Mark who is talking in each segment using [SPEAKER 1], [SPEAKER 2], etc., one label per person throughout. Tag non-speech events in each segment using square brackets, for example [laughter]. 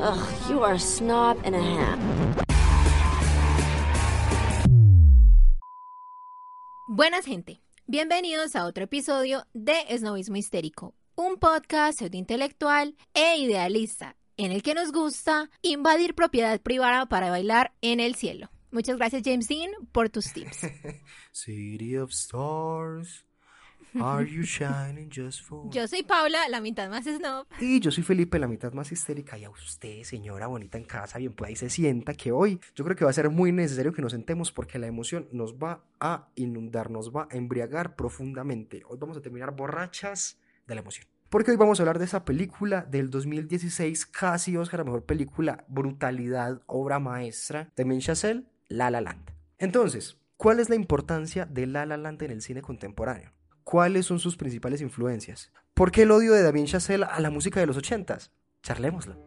[SPEAKER 1] Ugh, you are a snob and a half.
[SPEAKER 2] Buenas gente, bienvenidos a otro episodio de Snobismo Histérico, un podcast intelectual e idealista en el que nos gusta invadir propiedad privada para bailar en el cielo. Muchas gracias James Dean por tus tips. [laughs]
[SPEAKER 3] City of Stars, are [laughs] you shining just for
[SPEAKER 2] Yo soy Paula, la mitad más snob.
[SPEAKER 3] Y yo soy Felipe, la mitad más histérica. Y a usted, señora bonita en casa, bien pueda y se sienta que hoy yo creo que va a ser muy necesario que nos sentemos porque la emoción nos va a inundar, nos va a embriagar profundamente. Hoy vamos a terminar borrachas de la emoción. Porque hoy vamos a hablar de esa película del 2016, casi Oscar, la mejor película, brutalidad, obra maestra, de Ben Chazelle, La La Land. Entonces, ¿cuál es la importancia de La La Land en el cine contemporáneo? ¿Cuáles son sus principales influencias? ¿Por qué el odio de Damien Chazelle a la música de los ochentas? Charlémosla.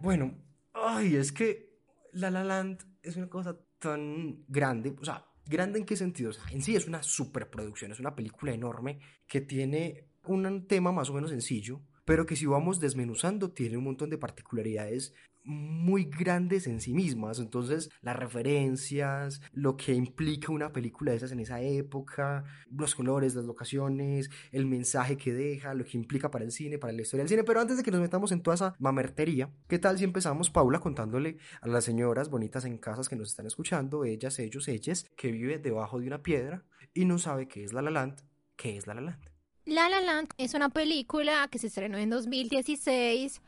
[SPEAKER 3] Bueno, ay, es que La La Land es una cosa tan grande, o sea, grande en qué sentido? En sí es una superproducción, es una película enorme que tiene un tema más o menos sencillo, pero que si vamos desmenuzando tiene un montón de particularidades muy grandes en sí mismas. Entonces, las referencias, lo que implica una película de esas en esa época, los colores, las locaciones, el mensaje que deja, lo que implica para el cine, para la historia del cine. Pero antes de que nos metamos en toda esa mamertería, ¿qué tal si empezamos, Paula, contándole a las señoras bonitas en casas que nos están escuchando, ellas, ellos, ellas, que vive debajo de una piedra y no sabe qué es La La Land, qué es La La Land?
[SPEAKER 2] La La Land es una película que se estrenó en 2016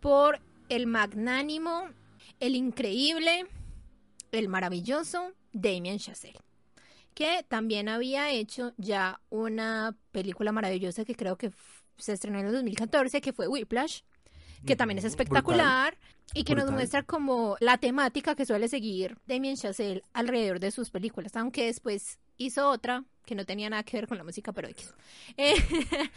[SPEAKER 2] por el magnánimo, el increíble, el maravilloso Damien Chazelle, que también había hecho ya una película maravillosa que creo que se estrenó en el 2014, que fue Whiplash, que también es espectacular y que nos muestra como la temática que suele seguir Damien Chazelle alrededor de sus películas, aunque después hizo otra que no tenía nada que ver con la música, pero X. Eh, [laughs]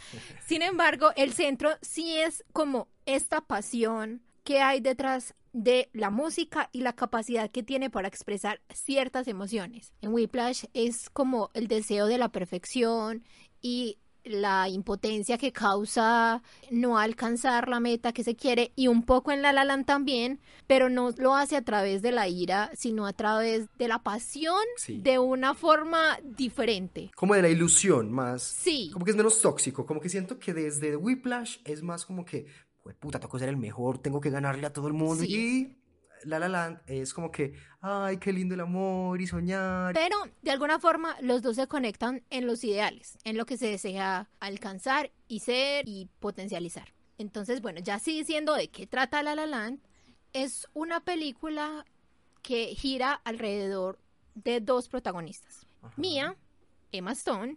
[SPEAKER 2] sin embargo, el centro sí es como esta pasión que hay detrás de la música y la capacidad que tiene para expresar ciertas emociones. En Whiplash es como el deseo de la perfección y la impotencia que causa no alcanzar la meta que se quiere y un poco en La La Land también, pero no lo hace a través de la ira, sino a través de la pasión
[SPEAKER 3] Sí.
[SPEAKER 2] de una forma diferente.
[SPEAKER 3] Como de la ilusión más.
[SPEAKER 2] Sí.
[SPEAKER 3] Como que es menos tóxico. Como que siento que desde Whiplash es más como que, "Jue puta, tengo que ser el mejor, tengo que ganarle a todo el mundo.
[SPEAKER 2] Sí.
[SPEAKER 3] Y La La Land es como que, ay, qué lindo el amor y soñar.
[SPEAKER 2] Pero de alguna forma los dos se conectan en los ideales, en lo que se desea alcanzar y ser y potencializar. Entonces, bueno, ya sí diciendo de qué trata La La Land, es una película que gira alrededor de dos protagonistas. Mia, Emma Stone,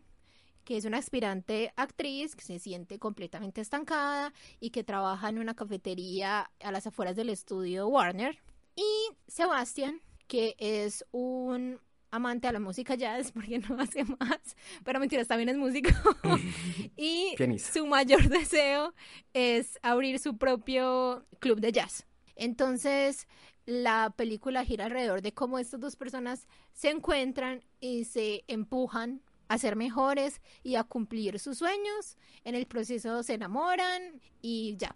[SPEAKER 2] que es una aspirante actriz que se siente completamente estancada y que trabaja en una cafetería a las afueras del estudio Warner. Y Sebastian, que es un amante a la música jazz, [laughs] porque no hace más, pero mentiras, también es músico. [laughs] y
[SPEAKER 3] Pianista.
[SPEAKER 2] su mayor [laughs] deseo es abrir su propio club de jazz. Entonces, la película gira alrededor de cómo estas dos personas se encuentran y se empujan a ser mejores y a cumplir sus sueños. En el proceso se enamoran y ya.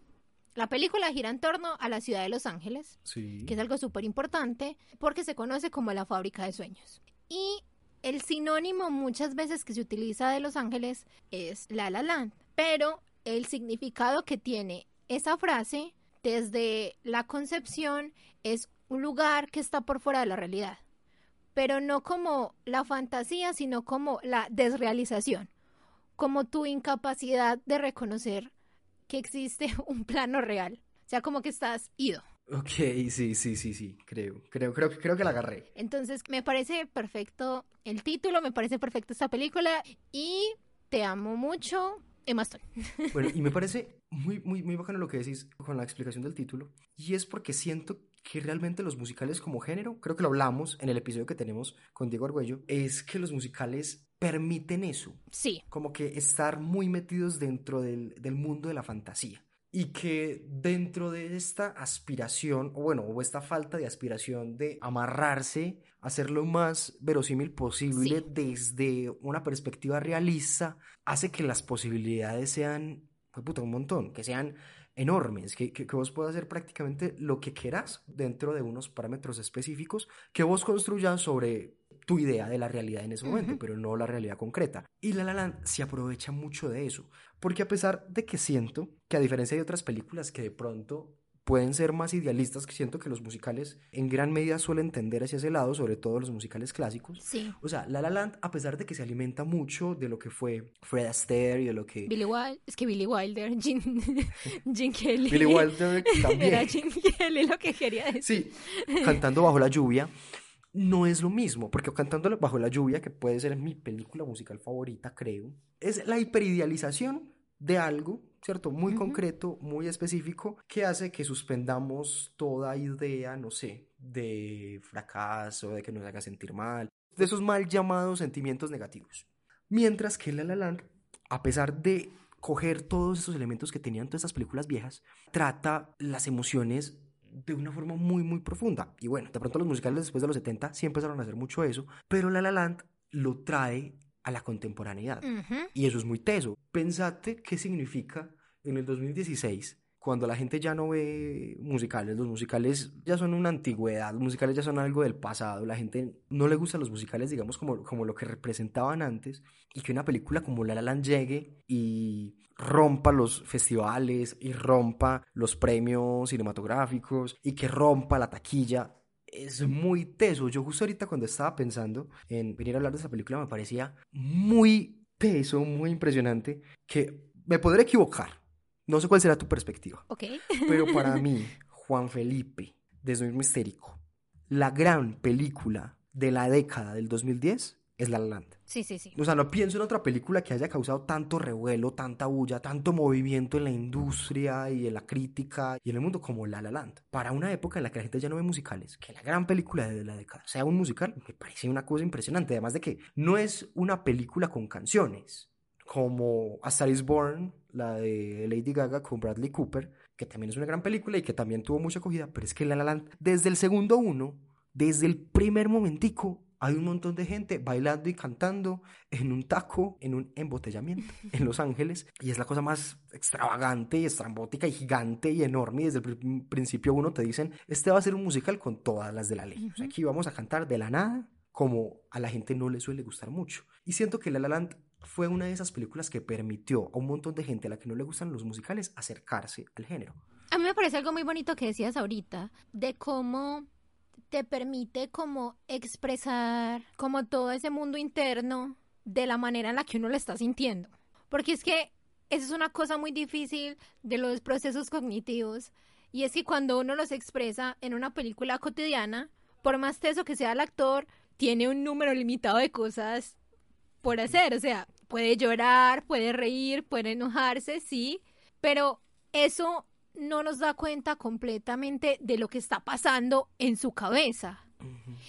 [SPEAKER 2] La película gira en torno a la ciudad de Los Ángeles,
[SPEAKER 3] Sí.
[SPEAKER 2] que es algo súper importante porque se conoce como la fábrica de sueños. Y el sinónimo muchas veces que se utiliza de Los Ángeles es La La Land, pero el significado que tiene esa frase desde la concepción es un lugar que está por fuera de la realidad, pero no como la fantasía, sino como la desrealización, como tu incapacidad de reconocer que existe [laughs] un plano real, o sea, como que estás ido.
[SPEAKER 3] Ok, sí, sí, sí, sí, creo, creo, creo, creo que la agarré.
[SPEAKER 2] Entonces, me parece perfecto el título, me parece perfecto esta película y te amo mucho, Emma Stone. [laughs]
[SPEAKER 3] Bueno, y me parece muy, muy, muy bacano lo que decís con la explicación del título, y es porque siento que realmente los musicales como género, creo que lo hablamos en el episodio que tenemos con Diego Argüello, es que los musicales permiten eso,
[SPEAKER 2] Sí,
[SPEAKER 3] como que estar muy metidos dentro del, del mundo de la fantasía. Y que dentro de esta aspiración, o bueno, o esta falta de aspiración de amarrarse, hacer lo más verosímil posible
[SPEAKER 2] Sí.
[SPEAKER 3] desde una perspectiva realista, hace que las posibilidades sean, pues, puta, un montón, que sean enormes, que, que, que vos puedas hacer prácticamente lo que quieras dentro de unos parámetros específicos que vos construyas sobre tu idea de la realidad en ese momento, pero no la realidad concreta. Y La La Land se aprovecha mucho de eso, porque a pesar de que siento que a diferencia de otras películas que de pronto pueden ser más idealistas, que siento que los musicales en gran medida suelen tender hacia ese lado, sobre todo los musicales clásicos.
[SPEAKER 2] sí.
[SPEAKER 3] O sea, La La Land, a pesar de que se alimenta mucho de lo que fue Fred Astaire y de lo que
[SPEAKER 2] Billy Wilder, es que Billy Wilder, [laughs] Jim, Jim Kelly.
[SPEAKER 3] Billy Wilder [laughs] también.
[SPEAKER 2] Era Jim Kelly lo que quería decir.
[SPEAKER 3] Sí, cantando bajo la lluvia no es lo mismo, porque cantando bajo la lluvia, que puede ser mi película musical favorita, creo, es la hiperidealización de algo, ¿cierto? Muy concreto, muy específico, que hace que suspendamos toda idea, no sé, de fracaso, de que nos haga sentir mal, de esos mal llamados sentimientos negativos. Mientras que La La Land, a pesar de coger todos esos elementos que tenían todas estas películas viejas, trata las emociones de una forma muy, muy profunda. Y bueno, de pronto los musicales después de los 70 sí empezaron a hacer mucho eso, pero La La Land lo trae a la contemporaneidad. Y eso es muy teso. Pensate qué significa en el 2016, cuando la gente ya no ve musicales, los musicales ya son una antigüedad, los musicales ya son algo del pasado, la gente no le gustan los musicales, digamos, como, como lo que representaban antes, y que una película como La La Land llegue y rompa los festivales y rompa los premios cinematográficos y que rompa la taquilla. Es muy teso. Yo justo ahorita cuando estaba pensando en venir a hablar de esa película me parecía muy teso, muy impresionante, que me podré equivocar. No sé cuál será tu perspectiva,
[SPEAKER 2] Ok.
[SPEAKER 3] pero para [laughs] mí, Juan Felipe, desde un histérico, la gran película de la década del 2010 es La La Land.
[SPEAKER 2] Sí, sí, sí.
[SPEAKER 3] O sea, no pienso en otra película que haya causado tanto revuelo, tanta bulla, tanto movimiento en la industria y en la crítica y en el mundo como La La Land. Para una época en la que la gente ya no ve musicales, que la gran película de la década sea un musical, me parece una cosa impresionante. Además de que no es una película con canciones, como A Star is Born, la de Lady Gaga con Bradley Cooper, que también es una gran película y que también tuvo mucha acogida, pero es que La La Land, desde el segundo uno, desde el primer momentico, hay un montón de gente bailando y cantando en un taco, en un embotellamiento [laughs] en Los Ángeles. Y es la cosa más extravagante y estrambótica y gigante y enorme. Y desde el pr- principio uno te dicen, este va a ser un musical con todas las de la ley. O sea, aquí vamos a cantar de la nada, como a la gente no le suele gustar mucho. Y siento que La La Land fue una de esas películas que permitió a un montón de gente a la que no le gustan los musicales acercarse al género.
[SPEAKER 2] A mí me parece algo muy bonito que decías ahorita, de cómo te permite como expresar como todo ese mundo interno de la manera en la que uno lo está sintiendo. Porque es que eso es una cosa muy difícil de los procesos cognitivos y es que cuando uno los expresa en una película cotidiana, por más teso que sea el actor, tiene un número limitado de cosas por hacer, o sea, puede llorar, puede reír, puede enojarse, sí, pero eso no nos da cuenta completamente de lo que está pasando en su cabeza.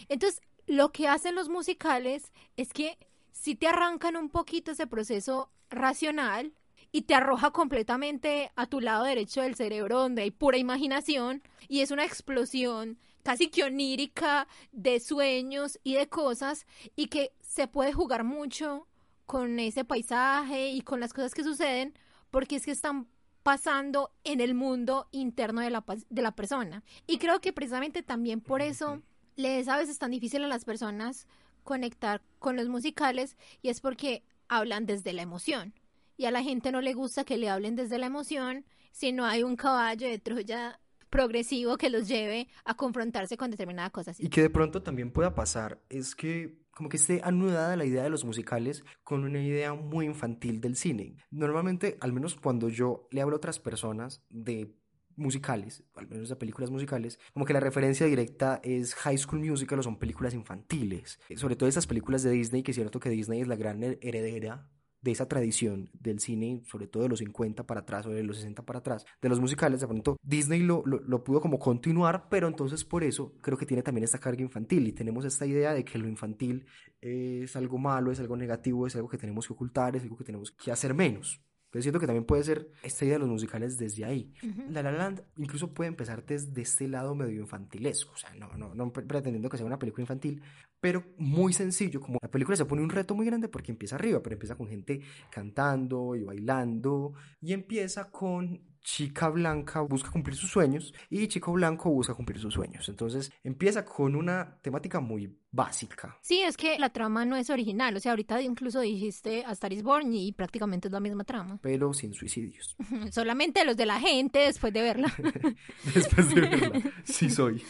[SPEAKER 2] Entonces, lo que hacen los musicales es que si te arrancan un poquito ese proceso racional y te arroja completamente a tu lado derecho del cerebro donde hay pura imaginación y es una explosión casi que onírica de sueños y de cosas y que se puede jugar mucho con ese paisaje y con las cosas que suceden porque es que están pasando en el mundo interno de la, de la persona. Y creo que precisamente también por eso les a veces tan difícil a las personas conectar con los musicales y es porque hablan desde la emoción. Y a la gente no le gusta que le hablen desde la emoción si no hay un caballo de Troya progresivo que los lleve a confrontarse con determinada cosa. así.
[SPEAKER 3] Y que de pronto también pueda pasar es que como que esté anudada la idea de los musicales con una idea muy infantil del cine. Normalmente, al menos cuando yo le hablo a otras personas de musicales, al menos de películas musicales, como que la referencia directa es High School Musical o son películas infantiles. Sobre todo estas películas de Disney, que es cierto que Disney es la gran heredera de esa tradición del cine, sobre todo de los 50 para atrás o de los 60 para atrás, de los musicales, de pronto Disney lo, lo, lo, pudo como continuar, pero entonces por eso creo que tiene también esta carga infantil y tenemos esta idea de que lo infantil es algo malo, es algo negativo, es algo que tenemos que ocultar, es algo que tenemos que hacer menos. Entonces siento que también puede ser esta idea de los musicales desde ahí. La La Land incluso puede empezar desde este lado medio infantilesco, o sea, no, no, no pretendiendo que sea una película infantil, pero muy sencillo, como la película se pone un reto muy grande porque empieza arriba, pero empieza con gente cantando y bailando y empieza con chica blanca busca cumplir sus sueños y chico blanco busca cumplir sus sueños. Entonces empieza con una temática muy básica.
[SPEAKER 2] Sí, es que la trama no es original. O sea, ahorita incluso dijiste A Star is Born y prácticamente es la misma trama.
[SPEAKER 3] Pero sin suicidios. [laughs]
[SPEAKER 2] Solamente los de la gente después de verla. [laughs]
[SPEAKER 3] después de verla. [laughs] Sí soy.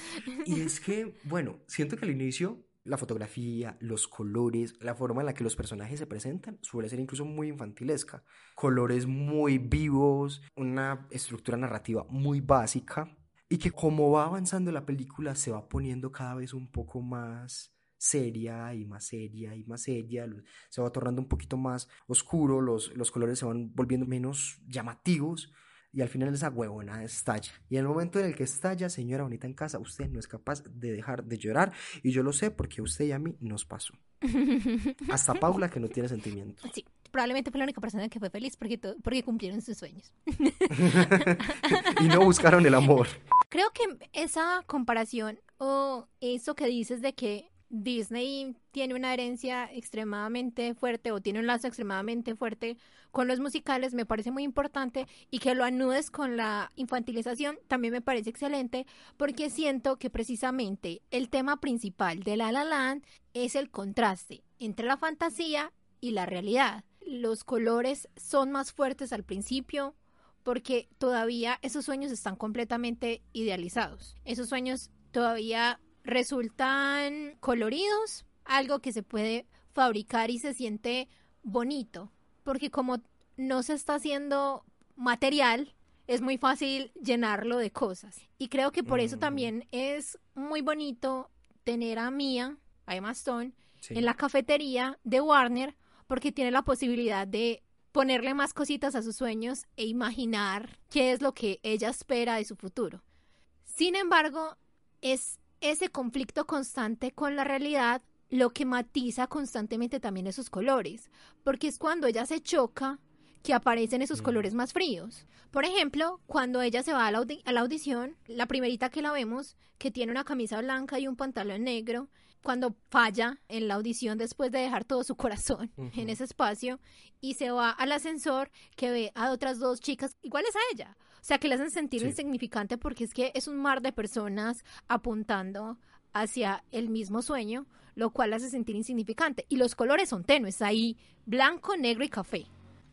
[SPEAKER 3] Y es que, bueno, siento que al inicio la fotografía, los colores, la forma en la que los personajes se presentan suele ser incluso muy infantilesca. Colores muy vivos, una estructura narrativa muy básica y que como va avanzando la película se va poniendo cada vez un poco más seria y más seria y más seria, se va tornando un poquito más oscuro, los, los colores se van volviendo menos llamativos y al final esa huevona estalla. Y en el momento en el que estalla, señora bonita en casa, usted no es capaz de dejar de llorar. Y yo lo sé porque a usted y a mí nos pasó. [laughs] Hasta Paula que no tiene sentimientos.
[SPEAKER 2] Sí, probablemente fue la única persona que fue feliz porque, porque cumplieron sus sueños. [laughs]
[SPEAKER 3] y no buscaron el amor.
[SPEAKER 2] Creo que esa comparación o eso que dices de que Disney tiene una herencia extremadamente fuerte o tiene un lazo extremadamente fuerte con los musicales, me parece muy importante y que lo anudes con la infantilización también me parece excelente porque siento que precisamente el tema principal de La La Land es el contraste entre la fantasía y la realidad. Los colores son más fuertes al principio porque todavía esos sueños están completamente idealizados. Esos sueños todavía resultan coloridos, algo que se puede fabricar y se siente bonito, porque como no se está haciendo material, es muy fácil llenarlo de cosas. Y creo que por eso mm. también es muy bonito tener a Mia, a Emma Stone, en la cafetería de Warner, porque tiene la posibilidad de ponerle más cositas a sus sueños e imaginar qué es lo que ella espera de su futuro. Sin embargo, es ese conflicto constante con la realidad lo que matiza constantemente también esos colores, porque es cuando ella se choca que aparecen esos mm. colores más fríos. Por ejemplo, cuando ella se va a la, audición, la primerita que la vemos, que tiene una camisa blanca y un pantalón negro, cuando falla en la audición después de dejar todo su corazón [laughs] en ese espacio y se va al ascensor que ve a otras dos chicas iguales a ella. O sea, que le hacen sentir insignificante porque es que es un mar de personas apuntando hacia el mismo sueño, lo cual la hace sentir insignificante. Y los colores son tenues, ahí blanco, negro y café.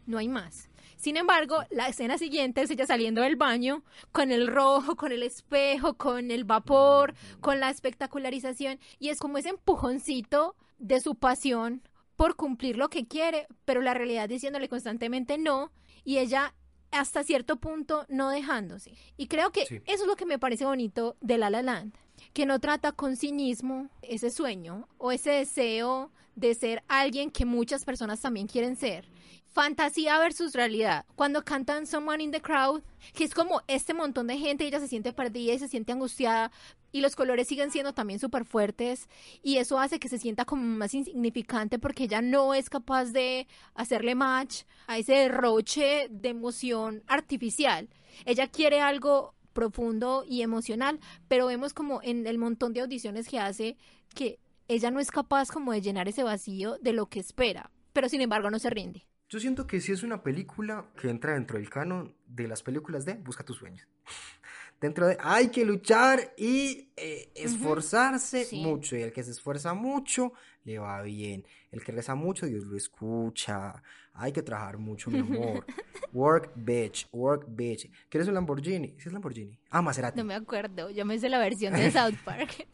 [SPEAKER 2] No hay más. Sin embargo, la escena siguiente es ella saliendo del baño con el rojo, con el espejo, con el vapor, con la espectacularización y es como ese empujoncito de su pasión por cumplir lo que quiere, pero la realidad diciéndole constantemente no y ella hasta cierto punto no dejándose. Y creo que eso es lo que me parece bonito de La La Land, que no trata con cinismo ese sueño o ese deseo de ser alguien que muchas personas también quieren ser, fantasía versus realidad. Cuando cantan Someone in the Crowd, que es como este montón de gente, ella se siente perdida y se siente angustiada y los colores siguen siendo también súper fuertes y eso hace que se sienta como más insignificante porque ella no es capaz de hacerle match a ese derroche de emoción artificial. Ella quiere algo profundo y emocional, pero vemos como en el montón de audiciones que hace que ella no es capaz como de llenar ese vacío de lo que espera, pero sin embargo no se rinde.
[SPEAKER 3] Yo siento que sí es una película que entra dentro del canon de las películas de Busca tus sueños. [laughs] dentro de hay que luchar y eh, esforzarse mucho. Y el que se esfuerza mucho le va bien. El que reza mucho, Dios lo escucha. Hay que trabajar mucho, mi amor. [laughs] work, bitch. Work, bitch. ¿Quieres un Lamborghini? ¿Sí es Lamborghini? Ah, Maserati.
[SPEAKER 2] No me acuerdo. Yo me hice la versión de [laughs] South Park.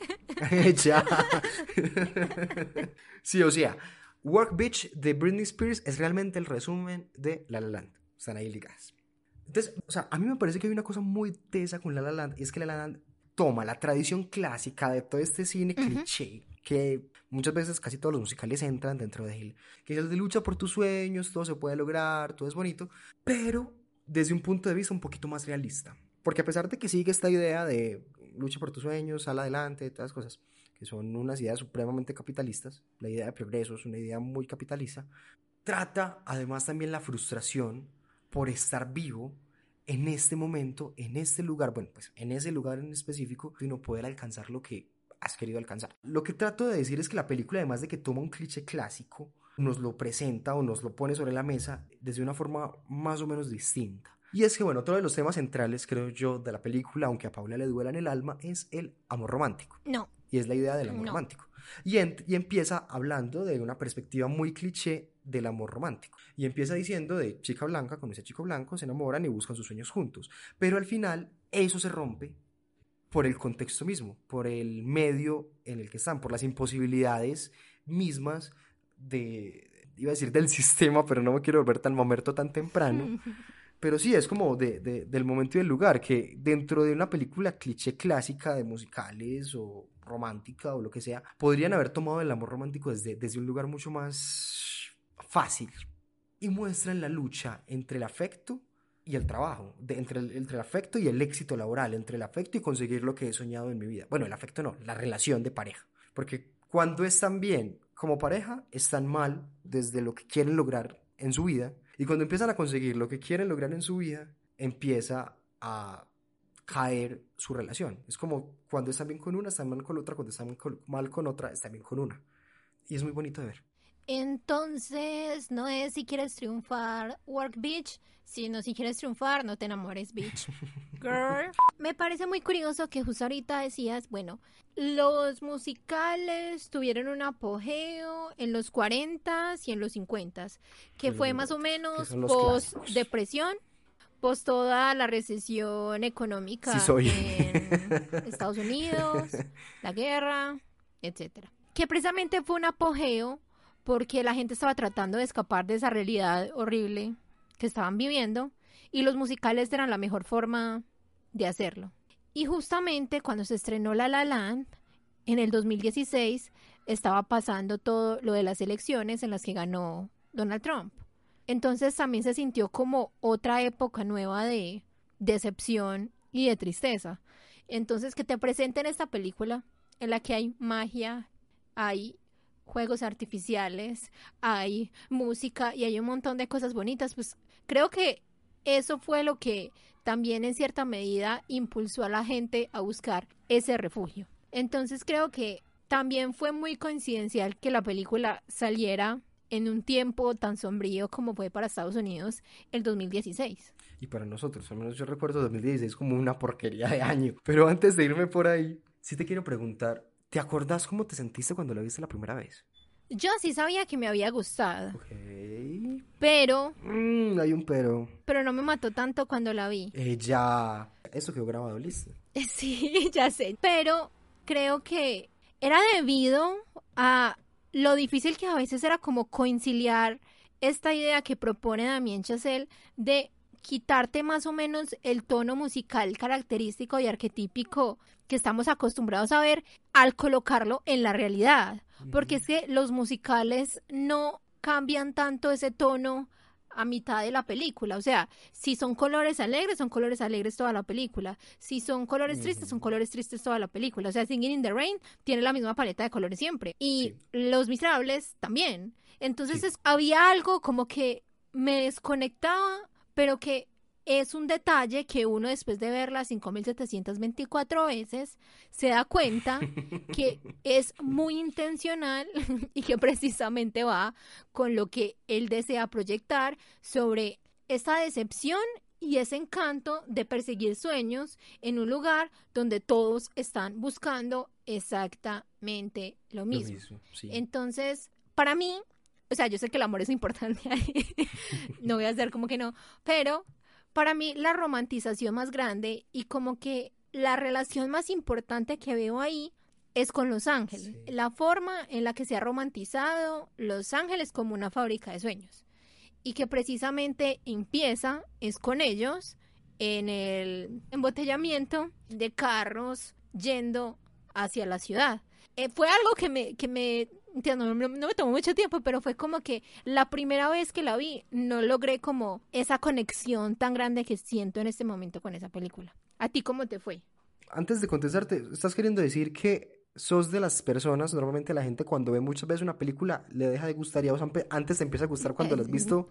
[SPEAKER 3] ya. sí, o sea, Work Bitch de Britney Spears es realmente el resumen de La La Land. Están ahí ligadas. Entonces, o sea, a mí me parece que hay una cosa muy tesa con La La Land, y es que La La Land toma la tradición clásica de todo este cine cliché, que muchas veces casi todos los musicales entran dentro de él, que es el de lucha por tus sueños, todo se puede lograr, todo es bonito, pero desde un punto de vista un poquito más realista. Porque a pesar de que sigue esta idea de lucha por tus sueños, sal adelante, todas las cosas, que son unas ideas supremamente capitalistas, la idea de progreso es una idea muy capitalista, trata además también la frustración por estar vivo en este momento, en este lugar, bueno, pues en ese lugar en específico, y no poder alcanzar lo que has querido alcanzar. Lo que trato de decir es que la película, además de que toma un cliché clásico, nos lo presenta o nos lo pone sobre la mesa desde una forma más o menos distinta. Y es que, bueno, otro de los temas centrales, creo yo, de la película, aunque a Paula le duela en el alma, es el amor romántico.
[SPEAKER 2] No.
[SPEAKER 3] Y es la idea del amor
[SPEAKER 2] No.
[SPEAKER 3] romántico. Y, en- y empieza hablando de una perspectiva muy cliché del amor romántico. Y empieza diciendo de chica blanca con ese chico blanco, se enamoran y buscan sus sueños juntos. Pero al final eso se rompe por el contexto mismo, por el medio en el que están, por las imposibilidades mismas de, iba a decir del sistema, pero no me quiero volver tan mamerto tan temprano. [laughs] Pero sí, es como de, de- del momento y del lugar, que dentro de una película cliché clásica de musicales o romántica o lo que sea, podrían haber tomado el amor romántico desde, desde un lugar mucho más fácil. Y muestran la lucha entre el afecto y el trabajo, de- entre, el, entre el afecto y el éxito laboral, entre el afecto y conseguir lo que he soñado en mi vida. Bueno, el afecto no, la relación de pareja. Porque cuando están bien como pareja, están mal desde lo que quieren lograr en su vida. Y cuando empiezan a conseguir lo que quieren lograr en su vida, empieza a caer su relación. Es como cuando están bien con una, están mal con otra, cuando están mal con otra, están bien con una. Y es muy bonito de ver.
[SPEAKER 2] Entonces, no es si quieres triunfar, work bitch, sino si quieres triunfar, no te enamores, bitch. [laughs] Girl. Me parece muy curioso que justo ahorita decías, bueno, los musicales tuvieron un apogeo en los 40s y en los 50s, que fue más o menos
[SPEAKER 3] son
[SPEAKER 2] post toda la recesión económica
[SPEAKER 3] Sí soy.
[SPEAKER 2] en [laughs] Estados Unidos, la guerra, etcétera. Que precisamente fue un apogeo porque la gente estaba tratando de escapar de esa realidad horrible que estaban viviendo y los musicales eran la mejor forma de hacerlo. Y justamente cuando se estrenó La La Land en el 2016 estaba pasando todo lo de las elecciones en las que ganó Donald Trump. Entonces también se sintió como otra época nueva de decepción y de tristeza. Entonces que te presenten esta película en la que hay magia, hay juegos artificiales, hay música y hay un montón de cosas bonitas, pues creo que eso fue lo que también en cierta medida impulsó a la gente a buscar ese refugio. Entonces creo que también fue muy coincidencial que la película saliera en un tiempo tan sombrío como fue para Estados Unidos el 2016.
[SPEAKER 3] Y para nosotros, al menos yo recuerdo 2016 como una porquería de año. Pero antes de irme por ahí, sí te quiero preguntar, ¿te acordás cómo te sentiste cuando la viste la primera vez?
[SPEAKER 2] Yo sí sabía que me había gustado,
[SPEAKER 3] Ok.
[SPEAKER 2] pero
[SPEAKER 3] Mm, hay un pero.
[SPEAKER 2] pero no me mató tanto cuando la vi.
[SPEAKER 3] Ella... Esto quedó grabado, listo. [laughs]
[SPEAKER 2] Sí, ya sé. Pero creo que era debido a lo difícil que a veces era como conciliar esta idea que propone Damien Chazelle de quitarte más o menos el tono musical característico y arquetípico que estamos acostumbrados a ver al colocarlo en la realidad. Porque es que los musicales no cambian tanto ese tono a mitad de la película. O sea, si son colores alegres, son colores alegres toda la película. Si son colores tristes, son colores tristes toda la película. O sea, Singing in the Rain tiene la misma paleta de colores siempre. Y Los Miserables también. Entonces
[SPEAKER 3] Sí.
[SPEAKER 2] es- había algo como que me desconectaba, pero que es un detalle que uno después de verla 5724 veces se da cuenta [laughs] que es muy intencional [laughs] y que precisamente va con lo que él desea proyectar sobre esta decepción y ese encanto de perseguir sueños en un lugar donde todos están buscando exactamente lo
[SPEAKER 3] Lo
[SPEAKER 2] mismo.
[SPEAKER 3] mismo, sí.
[SPEAKER 2] Entonces, para mí, o sea, yo sé que el amor es importante ahí, [laughs] no voy a hacer como que no, pero para mí la romantización más grande y como que la relación más importante que veo ahí es con Los Ángeles.
[SPEAKER 3] Sí.
[SPEAKER 2] La forma en la que se ha romantizado Los Ángeles como una fábrica de sueños. y que precisamente empieza es con ellos en el embotellamiento de carros yendo hacia la ciudad. Eh, fue algo que me, que me entiendo, no, no, me tomó mucho tiempo, pero fue como que la primera vez que la vi no logré como esa conexión tan grande que siento en este momento con esa película. ¿A ti cómo te fue?
[SPEAKER 3] Antes de contestarte, ¿estás queriendo decir que sos de las personas, normalmente la gente cuando ve muchas veces una película le deja de gustar y a vos antes te empieza a gustar cuando la has visto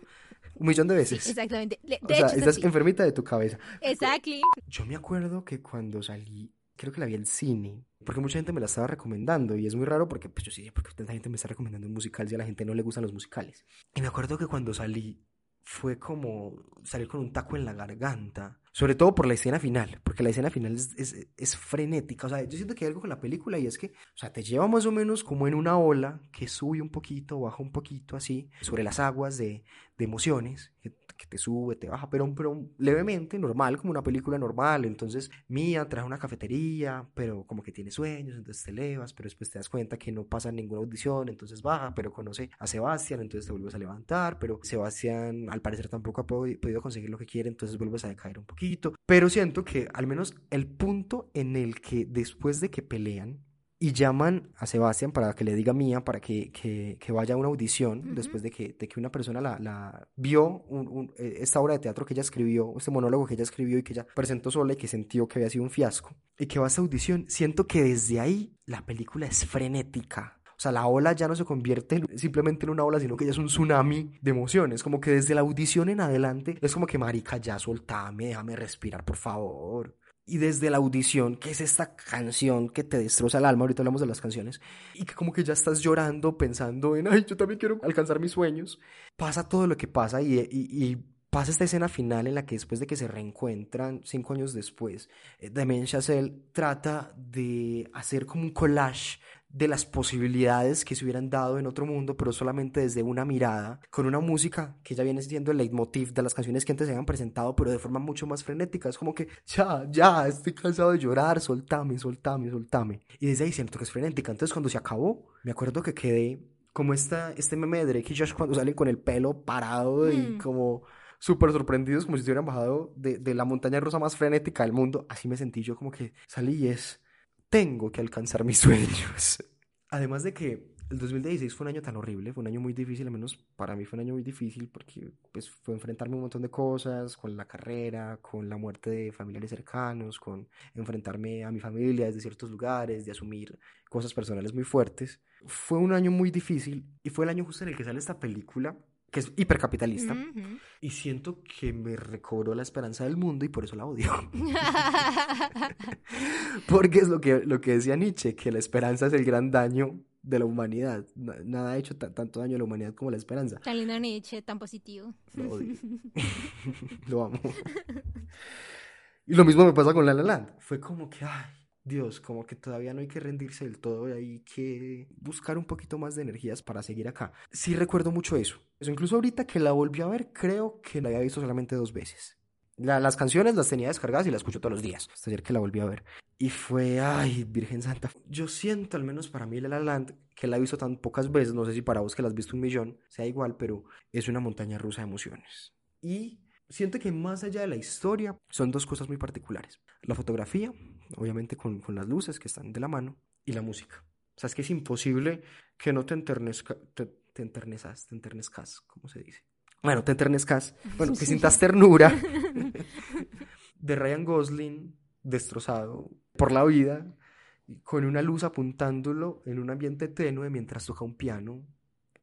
[SPEAKER 3] un millón de veces.
[SPEAKER 2] Exactamente. De
[SPEAKER 3] o sea, estás enfermita de tu cabeza.
[SPEAKER 2] Exactly.
[SPEAKER 3] Yo me acuerdo que cuando salí, creo que la vi en cine, porque mucha gente me la estaba recomendando y es muy raro porque pues yo sí, porque tanta gente me está recomendando un musical y a la gente no le gustan los musicales. Y me acuerdo que cuando salí fue como salir con un taco en la garganta. Sobre todo por la escena final, porque la escena final es, es, es, frenética. O sea, yo siento que hay algo con la película y es que, o sea, te lleva más o menos como en una ola que sube un poquito, baja un poquito así, sobre las aguas de, de emociones, que te sube, te baja, pero, pero levemente, normal, como una película normal. Entonces, Mía trae una cafetería, pero como que tiene sueños, entonces te elevas, pero después te das cuenta que no pasa ninguna audición, entonces baja, pero conoce a Sebastián, entonces te vuelves a levantar, pero Sebastián al parecer tampoco ha podido conseguir lo que quiere, entonces vuelves a decaer un poquito. Pero siento que al menos el punto en el que después de que pelean, y llaman a Sebastián para que le diga mía, para que, que, que vaya a una audición, después de que, de que una persona la, la vio un, eh, esta obra de teatro que ella escribió, este monólogo que ella escribió y que ella presentó sola y que sintió que había sido un fiasco, y que va a esa audición, siento que desde ahí la película es frenética. O sea, la ola ya no se convierte simplemente en una ola, sino que ya es un tsunami de emociones. Como que desde la audición en adelante es como que, marica, ya soltame, déjame respirar, por favor y desde la audición, que es esta canción que te destroza el alma, ahorita hablamos de las canciones, y que como que ya estás llorando pensando en, ay, yo también quiero alcanzar mis sueños, pasa todo lo que pasa y, y, pasa esta escena final en la que después de que se reencuentran cinco años después, eh, Damien Chazelle trata de hacer como un collage de las posibilidades que se hubieran dado en otro mundo, pero solamente desde una mirada, con una música que ya viene siendo el leitmotiv de las canciones que antes se habían presentado, pero de forma mucho más frenética. Es como que, ya, ya, estoy cansado de llorar, soltame, soltame, soltame. Y desde ahí siento que es frenética. Entonces cuando se acabó, me acuerdo que quedé como esta, este meme de Drake y Josh cuando salen con el pelo parado y mm. como súper sorprendidos, como si hubieran bajado de, de la montaña rusa más frenética del mundo. Así me sentí yo como que salí y es tengo que alcanzar mis [laughs] sueños. Además de que el 2016 fue un año tan horrible, fue un año muy difícil, al menos para mí fue un año muy difícil porque pues fue enfrentarme a un montón de cosas, con la carrera, con la muerte de familiares cercanos, con enfrentarme a mi familia desde ciertos lugares, de asumir cosas personales muy fuertes. Fue un año muy difícil y fue el año justo en el que sale esta película que es hipercapitalista, y siento que me recobró la esperanza del mundo y por eso la odio. [laughs] Porque es lo que, lo que decía Nietzsche, que la esperanza es el gran daño de la humanidad. Nada ha hecho tanto daño a la humanidad como la esperanza.
[SPEAKER 2] Tan lindo Nietzsche, tan positivo.
[SPEAKER 3] Lo odio. [laughs] [laughs] lo amo. Y lo mismo me pasa con La La Land. Fue como que, ay, Dios, como que todavía no hay que rendirse del todo y hay que buscar un poquito más de energías para seguir acá. Sí recuerdo mucho eso. Eso incluso ahorita que la volví a ver, creo que la había visto solamente dos veces. las canciones las tenía descargadas y las escucho todos los días. Hasta ayer que la volví a ver. Y fue, ay, Virgen Santa. Yo siento, al menos para mí, La La Land, que la he visto tan pocas veces, no sé si para vos que la has visto un millón, sea igual, pero es una montaña rusa de emociones. Y siento que más allá de la historia, son dos cosas muy particulares. La fotografía, obviamente con, con las luces que están de la mano, y la música. O sea, es que es imposible que no te enternezca, te, te enternezas, te enternezcas, ¿cómo se dice? Bueno, te enternezcas, bueno, que [laughs] sientas ternura [laughs] de Ryan Gosling destrozado por la vida, con una luz apuntándolo en un ambiente tenue mientras toca un piano,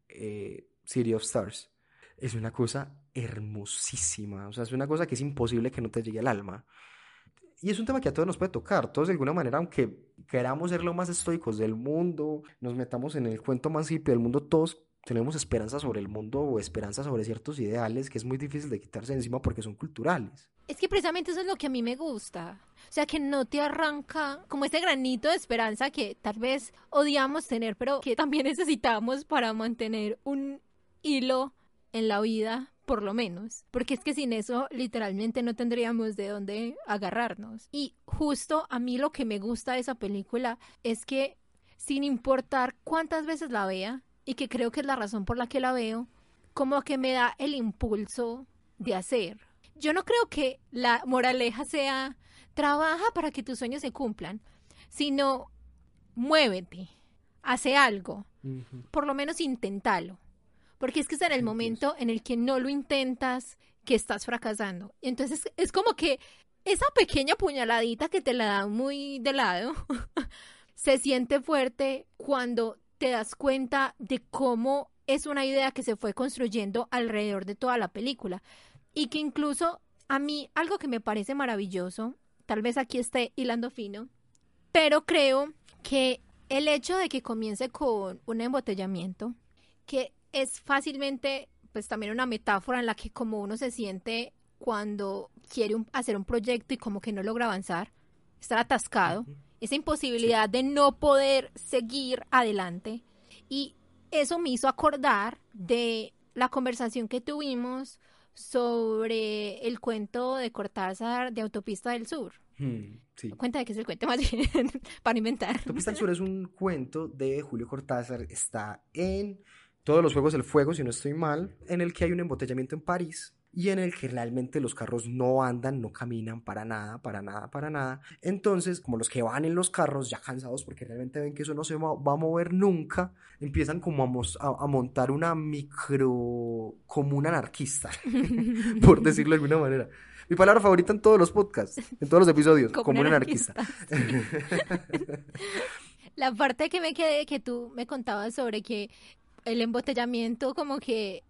[SPEAKER 3] eh, City of Stars. Es una cosa hermosísima, o sea, es una cosa que es imposible que no te llegue al alma. Y es un tema que a todos nos puede tocar, todos de alguna manera, aunque queramos ser lo más estoicos del mundo, nos metamos en el cuento más del mundo, todos tenemos esperanza sobre el mundo o esperanza sobre ciertos ideales que es muy difícil de quitarse encima porque son culturales.
[SPEAKER 2] Es que precisamente eso es lo que a mí me gusta. O sea, que no te arranca como ese granito de esperanza que tal vez odiamos tener, pero que también [laughs] necesitamos para mantener un hilo en la vida por lo menos, porque es que sin eso literalmente no tendríamos de dónde agarrarnos. Y justo a mí lo que me gusta de esa película es que sin importar cuántas veces la vea, y que creo que es la razón por la que la veo, como que me da el impulso de hacer. Yo no creo que la moraleja sea trabaja para que tus sueños se cumplan, sino muévete, hace algo, por lo menos inténtalo. Porque es que es en el momento en el que no lo intentas que estás fracasando. Entonces es como que esa pequeña puñaladita que te la da muy de lado [laughs] se siente fuerte cuando te das cuenta de cómo es una idea que se fue construyendo alrededor de toda la película. Y que incluso a mí algo que me parece maravilloso, tal vez aquí esté hilando fino, pero creo que el hecho de que comience con un embotellamiento, que es fácilmente pues también una metáfora en la que como uno se siente cuando quiere hacer un proyecto y como que no logra avanzar, estar atascado, esa imposibilidad de no poder seguir adelante. Y eso me hizo acordar de la conversación que tuvimos sobre el cuento de Cortázar de Autopista del Sur. Hmm, Cuenta de qué es el cuento [laughs] más bien para inventar.
[SPEAKER 3] Autopista del Sur es un cuento de Julio Cortázar. Está en todos los Juegos del Fuego, si no estoy mal, en el que hay un embotellamiento en París y en el que realmente los carros no andan, no caminan para nada, para nada, para nada. Entonces, como los que van en los carros ya cansados porque realmente ven que eso no se va, a mover nunca, empiezan como a, montar una micro comuna anarquista, [laughs] por decirlo de alguna manera. Mi palabra favorita en todos los podcasts, en todos los episodios, comuna, anarquista. [laughs]
[SPEAKER 2] La parte que me quedé, que tú me contabas sobre que el embotellamiento como que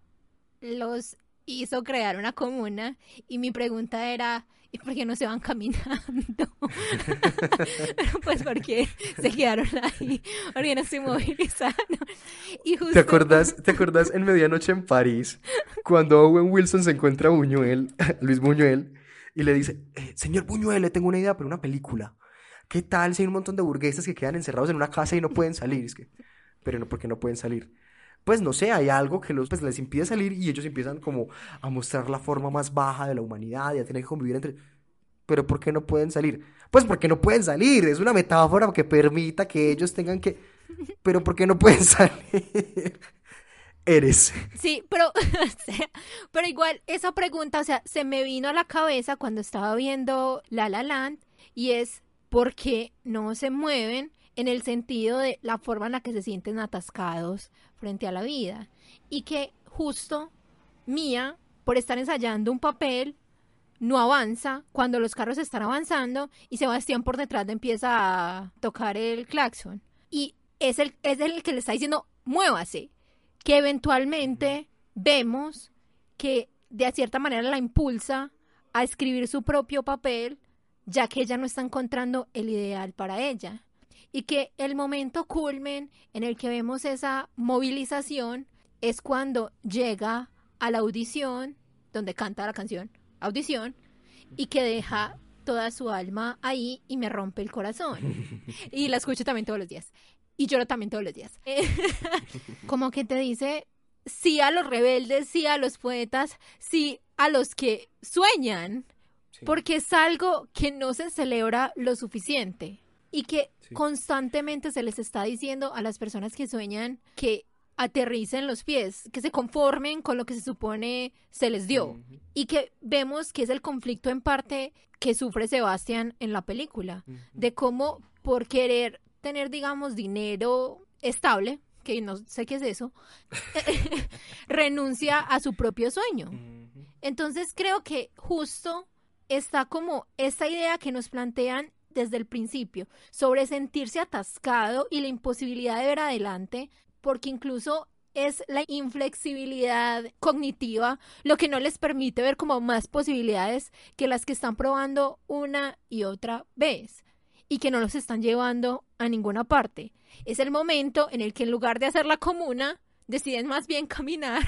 [SPEAKER 2] los hizo crear una comuna y mi pregunta era, ¿y por qué no se van [laughs] caminando? Pero pues porque se quedaron ahí, porque no se movilizaron.
[SPEAKER 3] Y ¿Te acordás, ¿Te acordás en Medianoche en París, cuando Owen Wilson se encuentra a Buñuel, [laughs] Luis Buñuel, y le dice, eh, señor Buñuel, le tengo una idea para una película. ¿Qué tal si hay un montón de burgueses que quedan encerrados en una casa y no pueden salir? Es que, pero no, porque no pueden salir? Pues no sé, hay algo que los, pues, les impide salir y ellos empiezan como a mostrar la forma más baja de la humanidad y a tener que convivir entre... Pero ¿por qué no pueden salir? Pues porque no pueden salir, es una metáfora que permita que ellos tengan que... Pero ¿por qué no pueden [laughs] salir? Eres.
[SPEAKER 2] Sí, pero, [laughs] pero igual esa pregunta, o sea, se me vino a la cabeza cuando estaba viendo La La Land y es ¿por qué no se mueven en el sentido de la forma en la que se sienten atascados frente a la vida. Y que justo Mía, por estar ensayando un papel, no avanza cuando los carros están avanzando y Sebastián por detrás empieza a tocar el claxon. Y es el, es el que le está diciendo, muévase. Que eventualmente vemos que de cierta manera la impulsa a escribir su propio papel, ya que ella no está encontrando el ideal para ella y que el momento culmen en el que vemos esa movilización es cuando llega a la audición, donde canta la canción, audición, y que deja toda su alma ahí y me rompe el corazón. [laughs] Y la escucho también todos los días. Y lloro también todos los días. [laughs] Como que te dice, sí a los rebeldes, sí a los poetas, sí a los que sueñan, porque es algo que no se celebra lo suficiente y que constantemente se les está diciendo a las personas que sueñan que aterricen los pies, que se conformen con lo que se supone se les dio. Y que vemos que es el conflicto en parte que sufre Sebastián en la película, de cómo por querer tener, digamos, dinero estable, que no sé qué es eso, [laughs] [laughs] renuncia a su propio sueño. Entonces creo que justo está como esta idea que nos plantean desde el principio sobre sentirse atascado y la imposibilidad de ver adelante, porque incluso es la inflexibilidad cognitiva lo que no les permite ver como más posibilidades que las que están probando una y otra vez y que no los están llevando a ninguna parte. Es el momento en el que en lugar de hacer la comuna, deciden más bien [laughs] caminar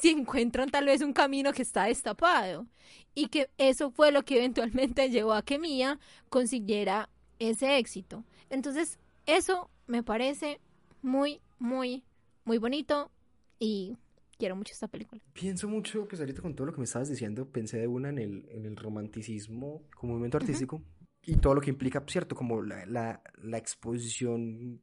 [SPEAKER 2] si encuentran tal vez un camino que está destapado. Y que eso fue lo que eventualmente llevó a que Mía consiguiera ese éxito. Entonces, eso me parece muy, muy, muy bonito y quiero mucho esta película.
[SPEAKER 3] Pienso mucho, pues ahorita con todo lo que me estabas diciendo, pensé de una en el, en el romanticismo como movimiento artístico y todo lo que implica, ¿cierto? Como la, la, la exposición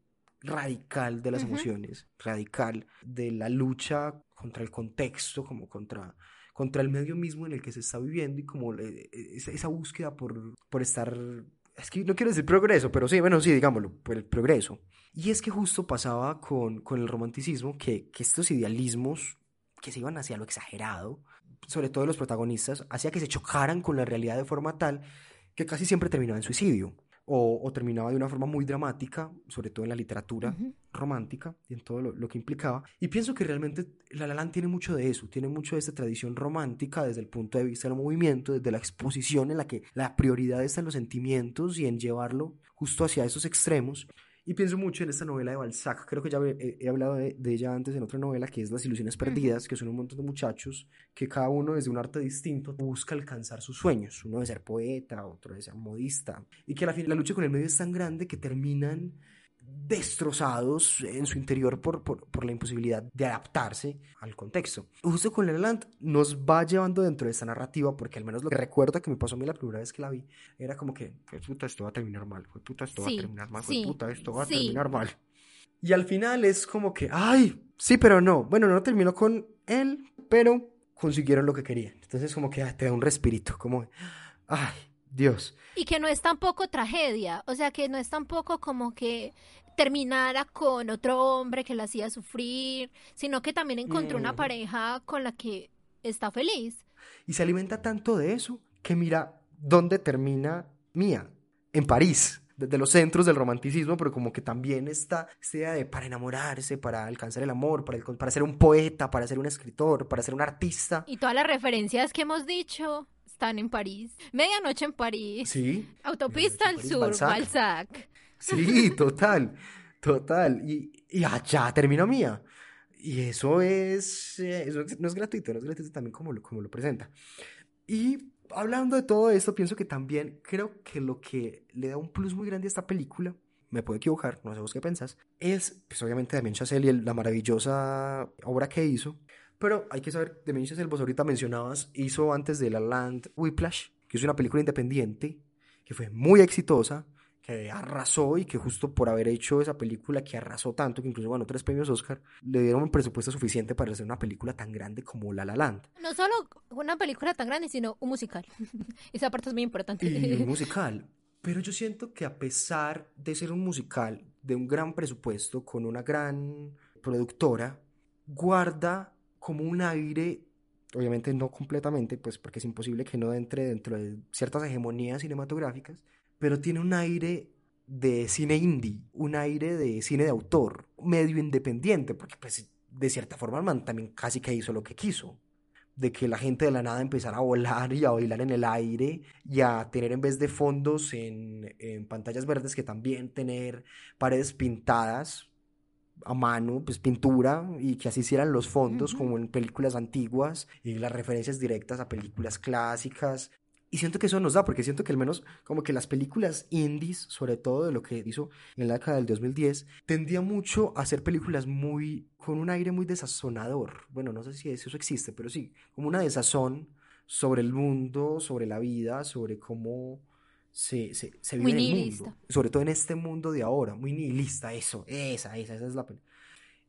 [SPEAKER 3] radical de las emociones, radical de la lucha contra el contexto, como contra, contra el medio mismo en el que se está viviendo y como eh, esa, esa búsqueda por, por estar es que no quiero decir progreso, pero sí, bueno, sí, digámoslo, por el progreso. Y es que justo pasaba con, con el romanticismo que, que estos idealismos que se iban hacia lo exagerado, sobre todo los protagonistas, hacía que se chocaran con la realidad de forma tal que casi siempre terminaba en suicidio o, terminaba de una forma muy dramática, sobre todo en la literatura romántica y en todo lo, que implicaba. Y pienso que realmente La La Land tiene mucho de eso, tiene mucho de esta tradición romántica desde el punto de vista del movimiento, desde la exposición en la que la prioridad está en los sentimientos y en llevarlo justo hacia esos extremos. Y pienso mucho en esta novela de Balzac, creo que ya he, hablado de, ella antes en otra novela, que es Las Ilusiones Perdidas, que son un montón de muchachos que cada uno desde un arte distinto busca alcanzar sus sueños. Uno de ser poeta, otro de ser modista. Y que a la fin la lucha con el medio es tan grande que terminan destrozados en su interior por, por, la imposibilidad de adaptarse al contexto. Justo con La Land nos va llevando dentro de esta narrativa, porque al menos lo que recuerdo que me pasó a mí la primera vez que la vi, era como que, puta, esto va a terminar mal, puta, esto va a terminar mal, fue puta, esto va a terminar mal. Y al final es como que, ay, sí, pero no. Bueno, no terminó con él, pero consiguieron lo que querían. Entonces como que te da un respirito, como, ay, Dios.
[SPEAKER 2] Y que no es tampoco tragedia, o sea, que no es tampoco como que terminara con otro hombre que la hacía sufrir, sino que también encontró una pareja con la que está feliz.
[SPEAKER 3] Y se alimenta tanto de eso que mira dónde termina Mía, en París, desde los centros del romanticismo, pero como que también está esta idea de para enamorarse, para alcanzar el amor, para, para ser un poeta, para ser un escritor, para ser un artista.
[SPEAKER 2] Y todas las referencias que hemos dicho están en París. Medianoche en París.
[SPEAKER 3] Sí.
[SPEAKER 2] Autopista al sur, Balzac.
[SPEAKER 3] Sí, total, total. Y, y allá terminó mía. Y eso es, eh, eso no es gratuito, no es gratuito también como lo, como lo presenta. Y hablando de todo esto, pienso que también creo que lo que le da un plus muy grande a esta película, me puedo equivocar, no sé vos qué pensás, es, pues obviamente Damien Chazelle y la maravillosa obra que hizo, pero hay que saber, de Chazelle, vos ahorita mencionabas, hizo antes de La Land Whiplash, que es una película independiente, que fue muy exitosa, que arrasó y que justo por haber hecho esa película que arrasó tanto, que incluso ganó tres premios Oscar, le dieron un presupuesto suficiente para hacer una película tan grande como La La Land.
[SPEAKER 2] No solo una película tan grande, sino un musical. [laughs] esa parte es muy importante.
[SPEAKER 3] Y un [laughs] musical. Pero yo siento que a pesar de ser un musical de un gran presupuesto, con una gran productora, guarda como un aire, obviamente no completamente, pues porque es imposible que no entre dentro de ciertas hegemonías cinematográficas, pero tiene un aire de cine indie, un aire de cine de autor, medio independiente, porque pues de cierta forma man también casi que hizo lo que quiso, de que la gente de la nada empezara a volar y a bailar en el aire y a tener en vez de fondos en, en pantallas verdes que también tener paredes pintadas a mano, pues pintura, y que así hicieran los fondos, como en películas antiguas, y las referencias directas a películas clásicas. Y siento que eso nos da, porque siento que al menos como que las películas indies, sobre todo de lo que hizo en la década del 2010, tendía mucho a hacer películas muy, con un aire muy desazonador. Bueno, no sé si eso existe, pero sí, como una desazón sobre el mundo, sobre la vida, sobre cómo se, se, se vive en el mundo. Sobre todo en este mundo de ahora, muy nihilista, eso, esa, esa, esa es la película.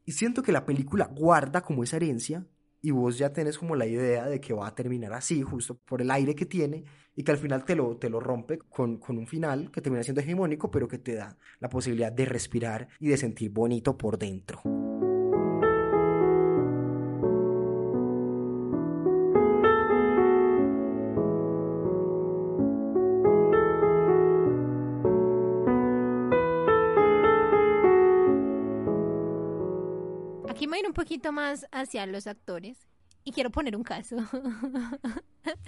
[SPEAKER 3] Y siento que la película guarda como esa herencia y vos ya tenés como la idea de que va a terminar así, justo por el aire que tiene, y que al final te lo, te lo rompe con, con un final que termina siendo hegemónico, pero que te da la posibilidad de respirar y de sentir bonito por dentro.
[SPEAKER 2] Poquito más hacia los actores y quiero poner un caso. [laughs]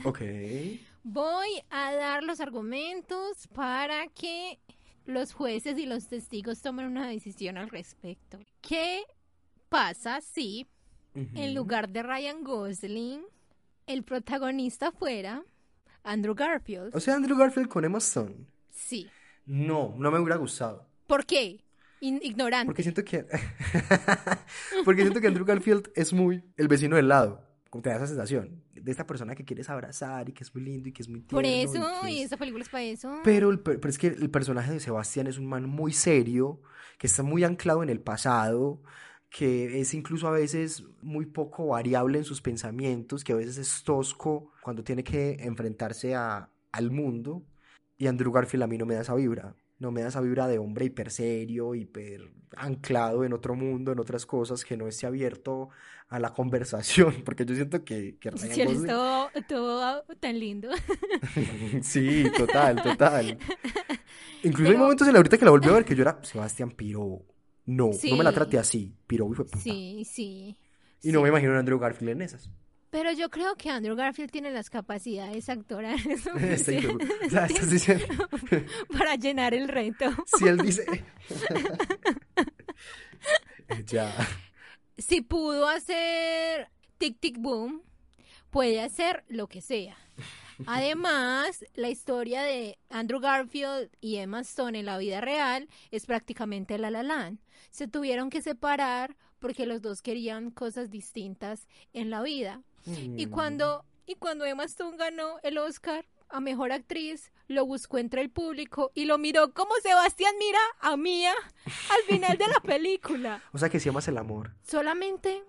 [SPEAKER 3] Ok.
[SPEAKER 2] Voy a dar los argumentos para que los jueces y los testigos tomen una decisión al respecto. ¿Qué pasa si en lugar de Ryan Gosling el protagonista fuera Andrew Garfield?
[SPEAKER 3] O sea, Andrew Garfield con Emma Stone.
[SPEAKER 2] Sí.
[SPEAKER 3] No, no me hubiera gustado.
[SPEAKER 2] ¿Por qué? Ignorante.
[SPEAKER 3] Porque siento que. [laughs] porque siento que Andrew Garfield es muy el vecino del lado. como te da esa sensación de esta persona que quieres abrazar y que es muy lindo y que es muy tierno.
[SPEAKER 2] Por
[SPEAKER 3] y
[SPEAKER 2] eso, y
[SPEAKER 3] es-
[SPEAKER 2] esa película es para eso.
[SPEAKER 3] Pero, el pero es que el personaje de Sebastián es un man muy serio, que está muy anclado en el pasado, que es incluso a veces muy poco variable en sus pensamientos, que a veces es tosco cuando tiene que enfrentarse a, al mundo. Y Andrew Garfield a mí no me da esa vibra. No me da esa vibra de hombre hiper serio, hiper anclado en otro mundo, en otras cosas, que no esté abierto a la conversación, [laughs] porque yo siento que, que
[SPEAKER 2] Sí, es todo, todo tan lindo. [laughs]
[SPEAKER 3] Sí, total, total. [laughs] Incluso hay momentos en la ahorita que la volví a ver que yo era Sebastián Piro. No, no me la trate así. Piro, de puta.
[SPEAKER 2] Sí, sí.
[SPEAKER 3] Y no me imagino a Andrew Garfield en esas.
[SPEAKER 2] Pero yo creo que Andrew Garfield tiene las capacidades actorales [laughs] [laughs]
[SPEAKER 3] hijo de- o sea, estás [laughs] diciendo-
[SPEAKER 2] para llenar el reto.
[SPEAKER 3] Si él dice. ya.
[SPEAKER 2] Si pudo hacer Tic Tic Boom, puede hacer lo que sea. Además, la historia de Andrew Garfield y Emma Stone en la vida real es prácticamente La La Land. Se tuvieron que separar porque los dos querían cosas distintas en la vida. Y
[SPEAKER 3] Mm.
[SPEAKER 2] cuando, y cuando Emma Stone ganó el Oscar a Mejor Actriz, lo buscó entre el público y lo miró como Sebastián mira a Mía al final de la [laughs] película.
[SPEAKER 3] O sea que si amas el amor.
[SPEAKER 2] Solamente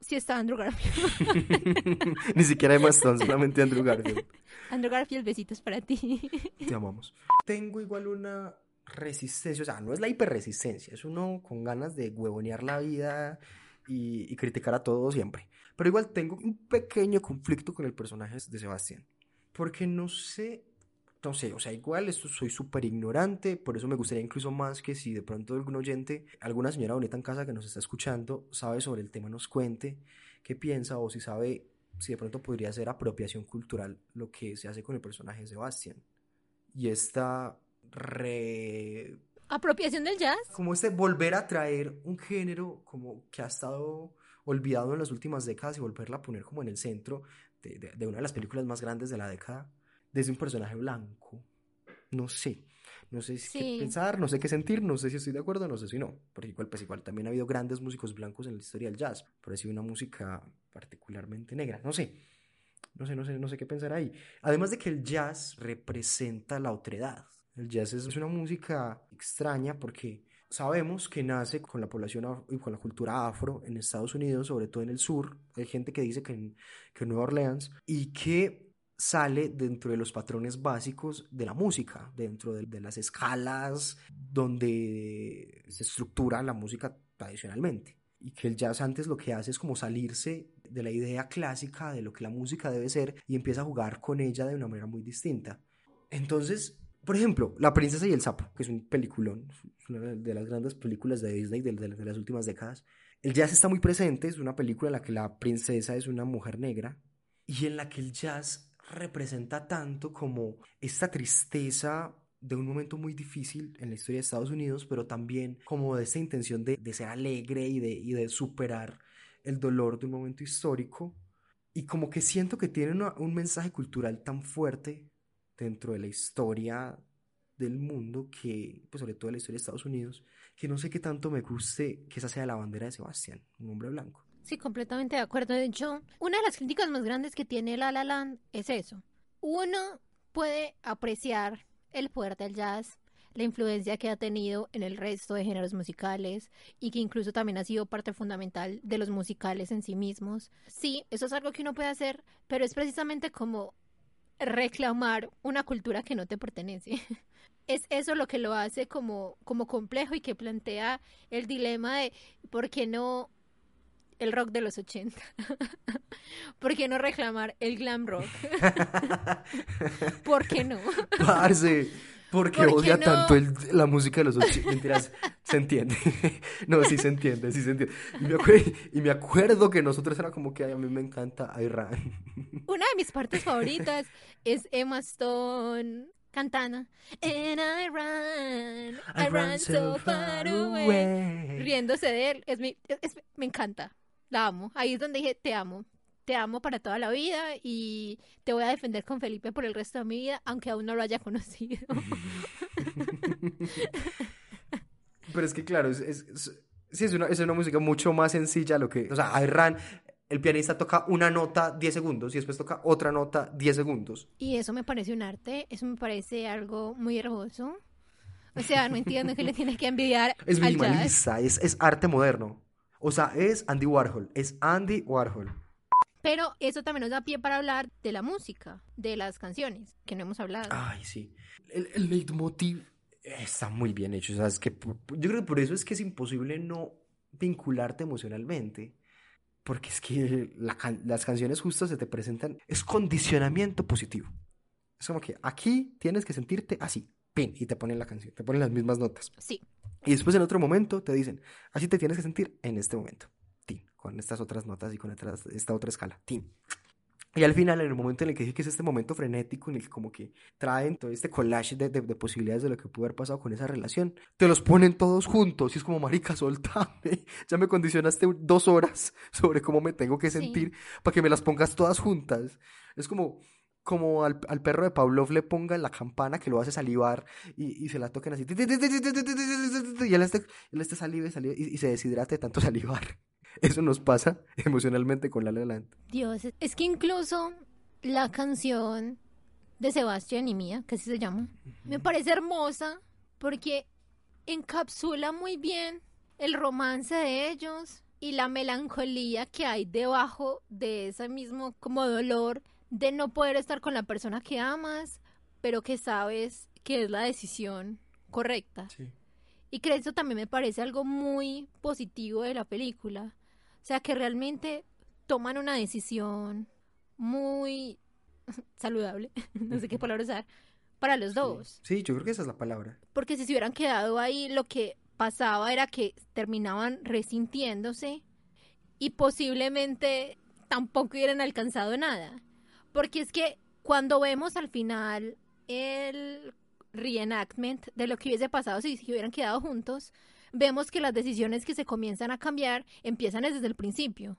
[SPEAKER 2] si está Andrew Garfield. [laughs]
[SPEAKER 3] Ni siquiera Emma Stone, solamente Andrew Garfield.
[SPEAKER 2] Andrew Garfield, besitos para ti.
[SPEAKER 3] Te amamos. Tengo igual una resistencia, o sea, no es la hiperresistencia, es uno con ganas de huevonear la vida y, y criticar a todo siempre. Pero igual tengo un pequeño conflicto con el personaje de Sebastián. Porque no sé, no sé, o sea, igual esto soy súper ignorante, por eso me gustaría incluso más que si de pronto algún oyente, alguna señora bonita en casa que nos está escuchando, sabe sobre el tema, nos cuente qué piensa o si sabe si de pronto podría ser apropiación cultural lo que se hace con el personaje de Sebastián. Y esta re...
[SPEAKER 2] Apropiación del jazz.
[SPEAKER 3] como este volver a traer un género como que ha estado olvidado en las últimas décadas y volverla a poner como en el centro de, de- de una de las películas más grandes de la década desde un personaje blanco. No sé. No sé si qué
[SPEAKER 2] Sí.
[SPEAKER 3] pensar, no sé qué sentir, no sé si estoy de acuerdo, no sé si no. Porque igual, pues igual también ha habido grandes músicos blancos en la historia del jazz, pero ha sido una música particularmente negra. No sé. No sé, no sé, no sé qué pensar ahí. Además de que el jazz representa la otredad. El jazz es una música extraña porque sabemos que nace con la población y con la cultura afro en Estados Unidos, sobre todo en el sur. Hay gente que dice que en, que Nueva Orleans y que sale dentro de los patrones básicos de la música, dentro de, de las escalas donde se estructura la música tradicionalmente. Y que el jazz antes lo que hace es como salirse de la idea clásica de lo que la música debe ser y empieza a jugar con ella de una manera muy distinta. Entonces, por ejemplo, La princesa y el sapo, que es un peliculón, una de las grandes películas de Disney de, las últimas décadas. El jazz está muy presente, es una película en la que la princesa es una mujer negra y en la que el jazz representa tanto como esta tristeza de un momento muy difícil en la historia de Estados Unidos, pero también como de esta intención de, ser alegre y de, superar el dolor de un momento histórico. Y como que siento que tiene un mensaje cultural tan fuerte dentro de la historia del mundo, que, pues sobre todo de la historia de Estados Unidos, que no sé qué tanto me guste que esa sea la bandera de Sebastián, un hombre blanco.
[SPEAKER 2] Sí, completamente de acuerdo. De hecho, una de las críticas más grandes que tiene La La Land es eso. Uno puede apreciar el poder del jazz, la influencia que ha tenido en el resto de géneros musicales y que incluso también ha sido parte fundamental de los musicales en sí mismos. Sí, eso es algo que uno puede hacer, pero es precisamente como reclamar una cultura que no te pertenece. [laughs] Es eso lo que lo hace como, como complejo y que plantea el dilema de por qué no el rock de los 80. [laughs] ¿Por qué no reclamar el glam rock? [laughs] ¿Por qué no?
[SPEAKER 3] Parce, porque
[SPEAKER 2] ¿Por
[SPEAKER 3] odia
[SPEAKER 2] no?
[SPEAKER 3] tanto el- la música de los 80. Mentiras, se entiende. [laughs] No, sí se entiende, sí se entiende. Y me, acue- y me acuerdo que nosotros era como que "Ay, a mí me encanta Iran. [laughs]
[SPEAKER 2] Una de mis partes favoritas es Emma Stone cantando And I run, I, run so far away. Riéndose de él, es mi, es- es- me encanta, la amo. Ahí es donde dije, te amo, te amo para toda la vida y te voy a defender con Felipe por el resto de mi vida, aunque aún no lo haya conocido. [laughs]
[SPEAKER 3] Pero es que claro, es, es- es- sí, es una, es una música mucho más sencilla lo que... O sea, Iran el pianista toca una nota 10 segundos y después toca otra nota 10 segundos.
[SPEAKER 2] Y eso me parece un arte, eso me parece algo muy hermoso. O sea, no entiendo que le tienes que envidiar [laughs]
[SPEAKER 3] Es
[SPEAKER 2] al jazz.
[SPEAKER 3] minimalista, es, es arte moderno. O sea, es Andy Warhol, es Andy Warhol.
[SPEAKER 2] Pero eso también nos da pie para hablar de la música, de las canciones, que no hemos hablado.
[SPEAKER 3] Ay, sí. El, el leitmotiv está muy bien hecho. O sea, es que por- yo creo que por eso es que es imposible no vincularte emocionalmente. Porque es que la las canciones justas se te presentan. Es condicionamiento positivo. Es como que aquí tienes que sentirte así. Pin, y te ponen la canción, te ponen las mismas notas.
[SPEAKER 2] Sí,
[SPEAKER 3] Y después en otro momento te dicen, así te tienes que sentir en este momento. Con estas otras notas y con otras- esta otra escala. Tin. Y al final, en el momento en el que dije que es este momento frenético, en el que como que traen todo este collage de, de- de posibilidades de lo que pudo haber pasado con esa relación, te los ponen todos juntos y es como, marica, soltame. Ya me condicionaste dos horas sobre cómo me tengo que
[SPEAKER 2] Sí.
[SPEAKER 3] sentir para que me las pongas todas juntas. Es como, como al, al perro de Pavlov le pongan la campana que lo hace salivar y, y se la toquen así. Y él esté, él y saliva y, y se deshidrate de tanto salivar. Eso nos pasa [laughs] emocionalmente con La La Land.
[SPEAKER 2] Dios, es- que incluso la canción de Sebastián y Mía, que así se llama, me parece hermosa porque encapsula muy bien el romance de ellos y la melancolía que hay debajo de ese mismo como dolor de no poder estar con la persona que amas, pero que sabes que es la decisión correcta. Y que eso también me parece algo muy positivo de la película. O sea, que realmente toman una decisión muy [laughs] saludable, [laughs] no sé qué palabra usar, para los dos.
[SPEAKER 3] Sí, yo creo que esa es la palabra.
[SPEAKER 2] Porque si se hubieran quedado ahí, lo que pasaba era que terminaban resintiéndose y posiblemente tampoco hubieran alcanzado nada. Porque es que cuando vemos al final el reenactment de lo que hubiese pasado si se hubieran quedado juntos, vemos que las decisiones que se comienzan a cambiar empiezan desde el principio.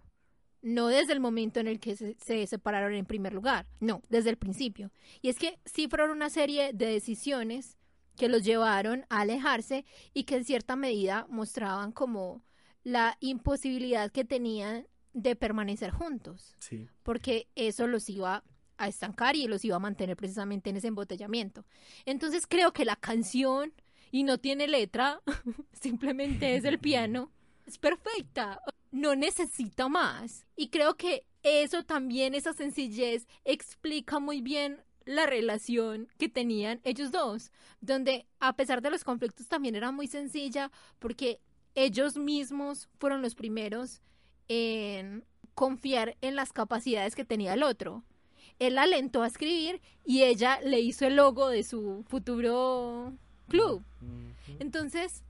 [SPEAKER 2] No desde el momento en el que se, se separaron en primer lugar, no, desde el principio. Y es que sí fueron una serie de decisiones que los llevaron a alejarse y que en cierta medida mostraban como la imposibilidad que tenían de permanecer juntos,
[SPEAKER 3] Sí.
[SPEAKER 2] porque eso los iba a estancar y los iba a mantener precisamente en ese embotellamiento. Entonces creo que la canción, y no tiene letra, [laughs] simplemente es el piano, es perfecta, no necesita más. Y creo que eso también, esa sencillez, explica muy bien la relación que tenían ellos dos, donde a pesar de los conflictos también era muy sencilla porque ellos mismos fueron los primeros en confiar en las capacidades que tenía el otro. Él la alentó a escribir y ella le hizo el logo de su futuro club. Entonces,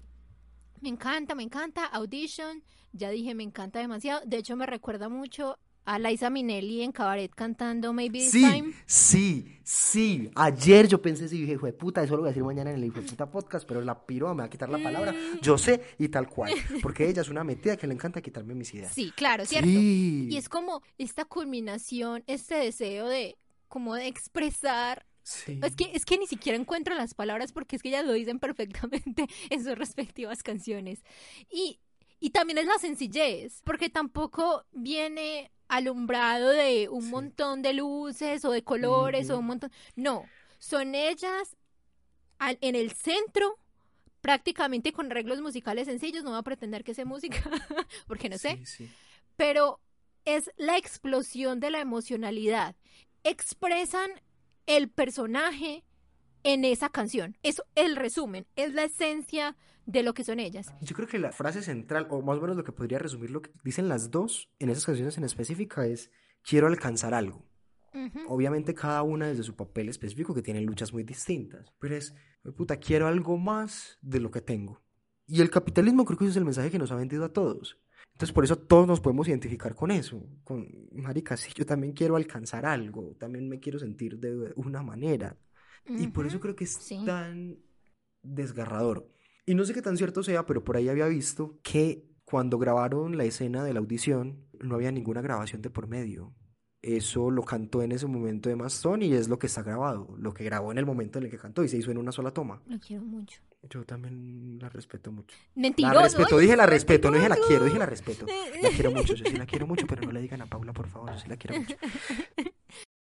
[SPEAKER 2] me encanta, me encanta. Audition, ya dije, me encanta demasiado. De hecho, me recuerda mucho a Liza Minnelli en Cabaret cantando Maybe This
[SPEAKER 3] Sí,
[SPEAKER 2] Time.
[SPEAKER 3] sí, sí. Ayer yo pensé, sí, dije, hijo de puta, eso lo voy a decir mañana en el hijo de puta podcast, pero la piro me va a quitar la palabra.
[SPEAKER 2] Mm.
[SPEAKER 3] Yo sé y tal cual. Porque ella es una metida que le encanta quitarme mis ideas.
[SPEAKER 2] Sí, claro, ¿cierto?
[SPEAKER 3] Sí.
[SPEAKER 2] Y es como esta culminación, este deseo de como de expresar
[SPEAKER 3] Sí.
[SPEAKER 2] Es que, es que ni siquiera encuentro las palabras porque es que ellas lo dicen [laughs] perfectamente en sus respectivas canciones. Y, y también es la sencillez, porque tampoco viene alumbrado de un
[SPEAKER 3] Sí.
[SPEAKER 2] montón de luces o de colores o
[SPEAKER 3] Ujú.
[SPEAKER 2] un montón. No, son ellas al- en el centro, prácticamente con arreglos musicales sencillos. No voy a pretender que sea música, [laughs] porque no sé
[SPEAKER 3] Sí, sí.
[SPEAKER 2] pero es la explosión de la emocionalidad. Expresan el personaje en esa canción. Es el resumen, es la esencia de lo que son ellas.
[SPEAKER 3] Yo creo que la frase central, o más o menos lo que podría resumir lo que dicen las dos en esas canciones en específica es quiero alcanzar algo. Obviamente cada una desde su papel específico que tienen luchas muy distintas. Pero es, puta, quiero algo más de lo que tengo. Y el capitalismo creo que ese es el mensaje que nos ha vendido a todos. Entonces por eso todos nos podemos identificar con eso. Con, marica, sí, yo también quiero alcanzar algo. También me quiero sentir de una manera. Y por eso creo que es
[SPEAKER 2] Sí.
[SPEAKER 3] tan desgarrador. Y no sé qué tan cierto sea, pero por ahí había visto que cuando grabaron la escena de la audición no había ninguna grabación de por medio. Eso lo cantó en ese momento de Stone y es lo que está grabado, lo que grabó en el momento en el que cantó y se hizo en una sola toma.
[SPEAKER 2] Lo quiero mucho.
[SPEAKER 3] Yo también la respeto mucho.
[SPEAKER 2] Mentiroso.
[SPEAKER 3] La respeto, dije la respeto, no dije la quiero, dije la respeto. La quiero mucho, yo sí la quiero mucho, pero no le digan a Paula, por favor, yo sí la quiero mucho. [laughs]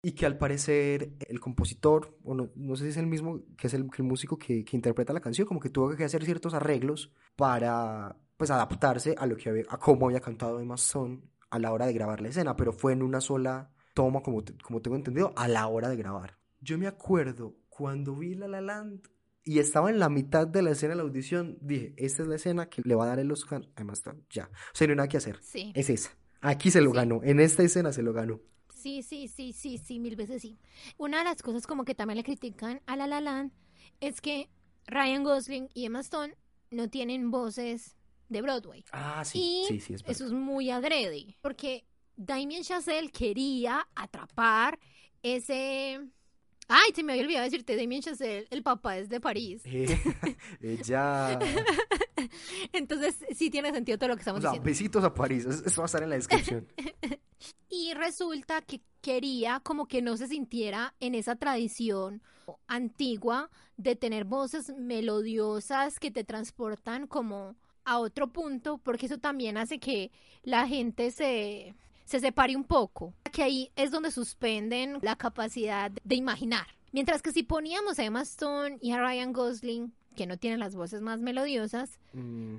[SPEAKER 3] Y que al parecer el compositor, o no, no sé si es el mismo, que es el, el músico que, que interpreta la canción, como que tuvo que hacer ciertos arreglos para pues adaptarse a lo que había, a cómo había cantado Emma Stone a la hora de grabar la escena, pero fue en una sola toma, como, como tengo entendido, a la hora de grabar. Yo me acuerdo cuando vi La La Land y estaba en la mitad de la escena de la audición, dije, esta es la escena que le va a dar el Oscar a Emma Stone, ya. O sea, no hay nada que hacer.
[SPEAKER 2] Sí.
[SPEAKER 3] Es esa. Aquí se lo
[SPEAKER 2] Sí.
[SPEAKER 3] ganó, en esta escena se lo ganó.
[SPEAKER 2] Sí, sí, sí, sí, sí, mil veces sí. Una de las cosas como que también le critican a La La Land es que Ryan Gosling y Emma Stone no tienen voces de Broadway.
[SPEAKER 3] Ah, sí,
[SPEAKER 2] y
[SPEAKER 3] sí, sí, es verdad.
[SPEAKER 2] eso es muy adrede, porque Damien Chazelle quería atrapar ese... Ay, se me había olvidado decirte, Damien Chazelle, el papá es de París.
[SPEAKER 3] Eh, [laughs] ella... [laughs]
[SPEAKER 2] Entonces sí tiene sentido todo lo que
[SPEAKER 3] O
[SPEAKER 2] estamos
[SPEAKER 3] sea,
[SPEAKER 2] diciendo.
[SPEAKER 3] besitos a París, es- eso va a estar en la descripción. [laughs]
[SPEAKER 2] Y resulta que quería como que no se sintiera en esa tradición antigua de tener voces melodiosas que te transportan como a otro punto, porque eso también hace que la gente se, se separe un poco. Que ahí es donde suspenden la capacidad de imaginar. Mientras que si poníamos a Emma Stone y a Ryan Gosling, que no tienen las voces más melodiosas,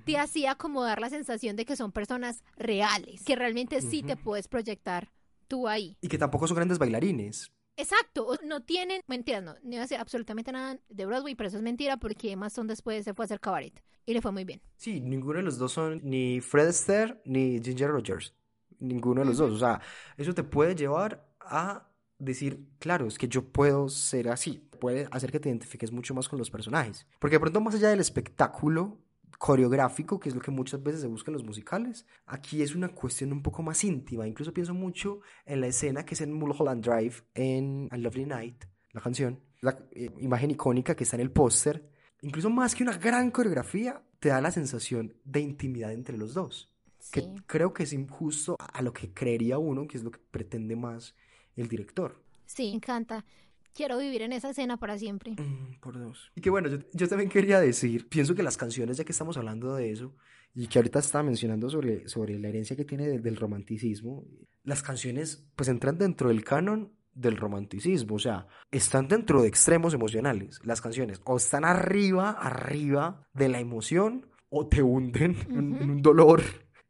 [SPEAKER 2] te hacía como dar la sensación de que son personas reales, que realmente sí te puedes proyectar tú ahí.
[SPEAKER 3] Y que tampoco son grandes bailarines.
[SPEAKER 2] Exacto, no tienen, mentiras, no, no iba a decir absolutamente nada de Broadway, pero eso es mentira porque Emma Stone después se fue a hacer cabaret y le fue muy bien.
[SPEAKER 3] Sí, ninguno de los dos son ni Fred Astaire ni Ginger Rogers. Ninguno de los dos. O sea, eso te puede llevar a decir, claro, es que yo puedo ser así. Puede hacer que te identifiques mucho más con los personajes. Porque de pronto, más allá del espectáculo coreográfico, que es lo que muchas veces se busca en los musicales, aquí es una cuestión un poco más íntima. Incluso pienso mucho en la escena que es en Mulholland Drive, en A Lovely Night, la canción, la eh, imagen icónica que está en el póster. Incluso más que una gran coreografía, te da la sensación de intimidad entre los dos. Que
[SPEAKER 2] Sí.
[SPEAKER 3] creo que es injusto a lo que creería uno, que es lo que pretende más el director.
[SPEAKER 2] Sí, me encanta. Quiero vivir en esa escena para siempre.
[SPEAKER 3] Mm, por dos. Y que bueno, yo, yo también quería decir, pienso que las canciones, ya que estamos hablando de eso, y que ahorita estaba mencionando sobre, sobre la herencia que tiene de- del romanticismo, las canciones pues entran dentro del canon del romanticismo, o sea, están dentro de extremos emocionales, las canciones, o están arriba, arriba de la emoción, o te hunden en, en
[SPEAKER 2] Ujú.
[SPEAKER 3] un dolor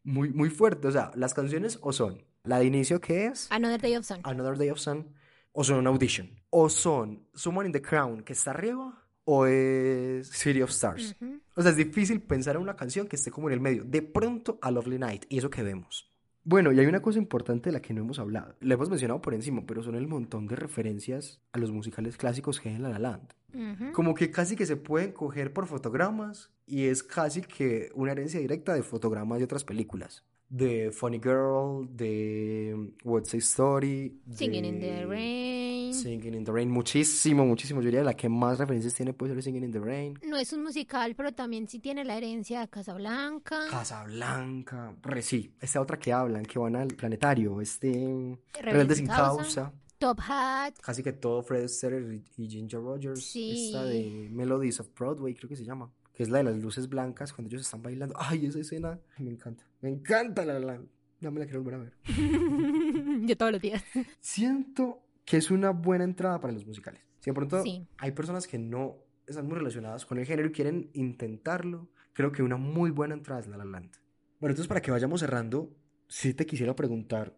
[SPEAKER 3] muy, muy fuerte, o sea, las canciones o son la de inicio que es...
[SPEAKER 2] Another Day of Sun.
[SPEAKER 3] Another Day of Sun, o son audition, o son Someone in the Crown que está arriba, o es City of Stars.
[SPEAKER 2] Ujú.
[SPEAKER 3] O sea, es difícil pensar en una canción que esté como en el medio. De pronto a Lovely Night, y eso que vemos. Bueno, y hay una cosa importante de la que no hemos hablado. La hemos mencionado por encima, pero son el montón de referencias a los musicales clásicos que hay en La La Land.
[SPEAKER 2] Ujú.
[SPEAKER 3] Como que casi que se pueden coger por fotogramas y es casi que una herencia directa de fotogramas de otras películas. De Funny Girl, de What's a Story,
[SPEAKER 2] Singing in the
[SPEAKER 3] de
[SPEAKER 2] Rain.
[SPEAKER 3] Singing in the Rain. Muchísimo, muchísimo. Yo diría la que más referencias tiene puede ser Singing in the Rain.
[SPEAKER 2] No es un musical, pero también sí tiene la herencia de Casablanca.
[SPEAKER 3] Casablanca. Re, sí, esta otra que hablan, que van al planetario, este
[SPEAKER 2] Rebelde sin causa.
[SPEAKER 3] causa.
[SPEAKER 2] Top Hat.
[SPEAKER 3] Casi que todo Fred Astaire y y Ginger Rogers.
[SPEAKER 2] Sí.
[SPEAKER 3] Esta de Melodies of Broadway, creo que se llama. Que es la de las luces blancas cuando ellos están bailando. Ay, esa escena me encanta. Me encanta la la. Ya me la quiero volver a ver. [laughs]
[SPEAKER 2] Yo todos los días.
[SPEAKER 3] Siento que es una buena entrada para los musicales. Si de pronto
[SPEAKER 2] Sí.
[SPEAKER 3] hay personas que no están muy relacionadas con el género y quieren intentarlo, creo que una muy buena entrada es La La Land. Bueno, entonces para que vayamos cerrando, sí te quisiera preguntar,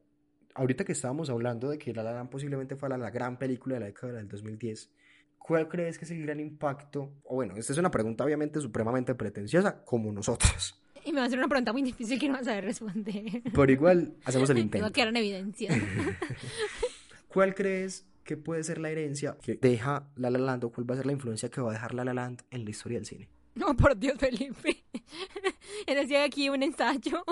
[SPEAKER 3] ahorita que estábamos hablando de que La La Land posiblemente fue la, la gran película de la década del 2010, ¿cuál crees que es el gran impacto? O bueno, esta es una pregunta obviamente supremamente pretenciosa, como nosotros,
[SPEAKER 2] Y me va a hacer una pregunta muy difícil que no vas a saber responder.
[SPEAKER 3] pero igual hacemos el [laughs]
[SPEAKER 2] Me va
[SPEAKER 3] intento.
[SPEAKER 2] a quedar en evidencia. [laughs]
[SPEAKER 3] ¿Cuál crees que puede ser la herencia que deja La La Land o cuál va a ser la influencia que va a dejar La La Land en la historia del cine?
[SPEAKER 2] No, por Dios, Felipe. [laughs] Él hacía aquí un ensayo.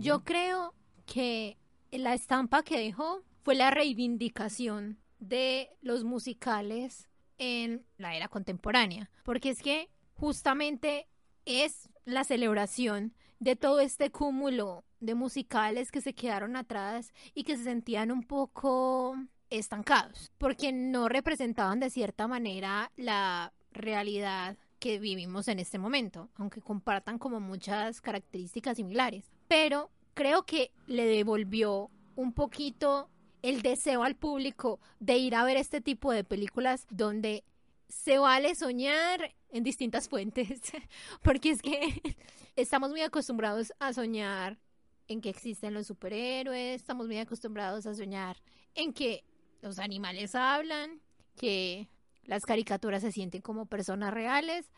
[SPEAKER 2] Yo creo que la estampa que dejó fue la reivindicación de los musicales en la era contemporánea. Porque es que justamente es la celebración de todo este cúmulo de musicales que se quedaron atrás y que se sentían un poco estancados, porque no representaban de cierta manera la realidad que vivimos en este momento, aunque compartan como muchas características similares. Pero creo que le devolvió un poquito el deseo al público de ir a ver este tipo de películas donde se vale soñar en distintas fuentes, [laughs] porque es que [laughs] estamos muy acostumbrados a soñar en que existen los superhéroes, estamos muy acostumbrados a soñar en que los animales hablan, que las caricaturas se sienten como personas reales,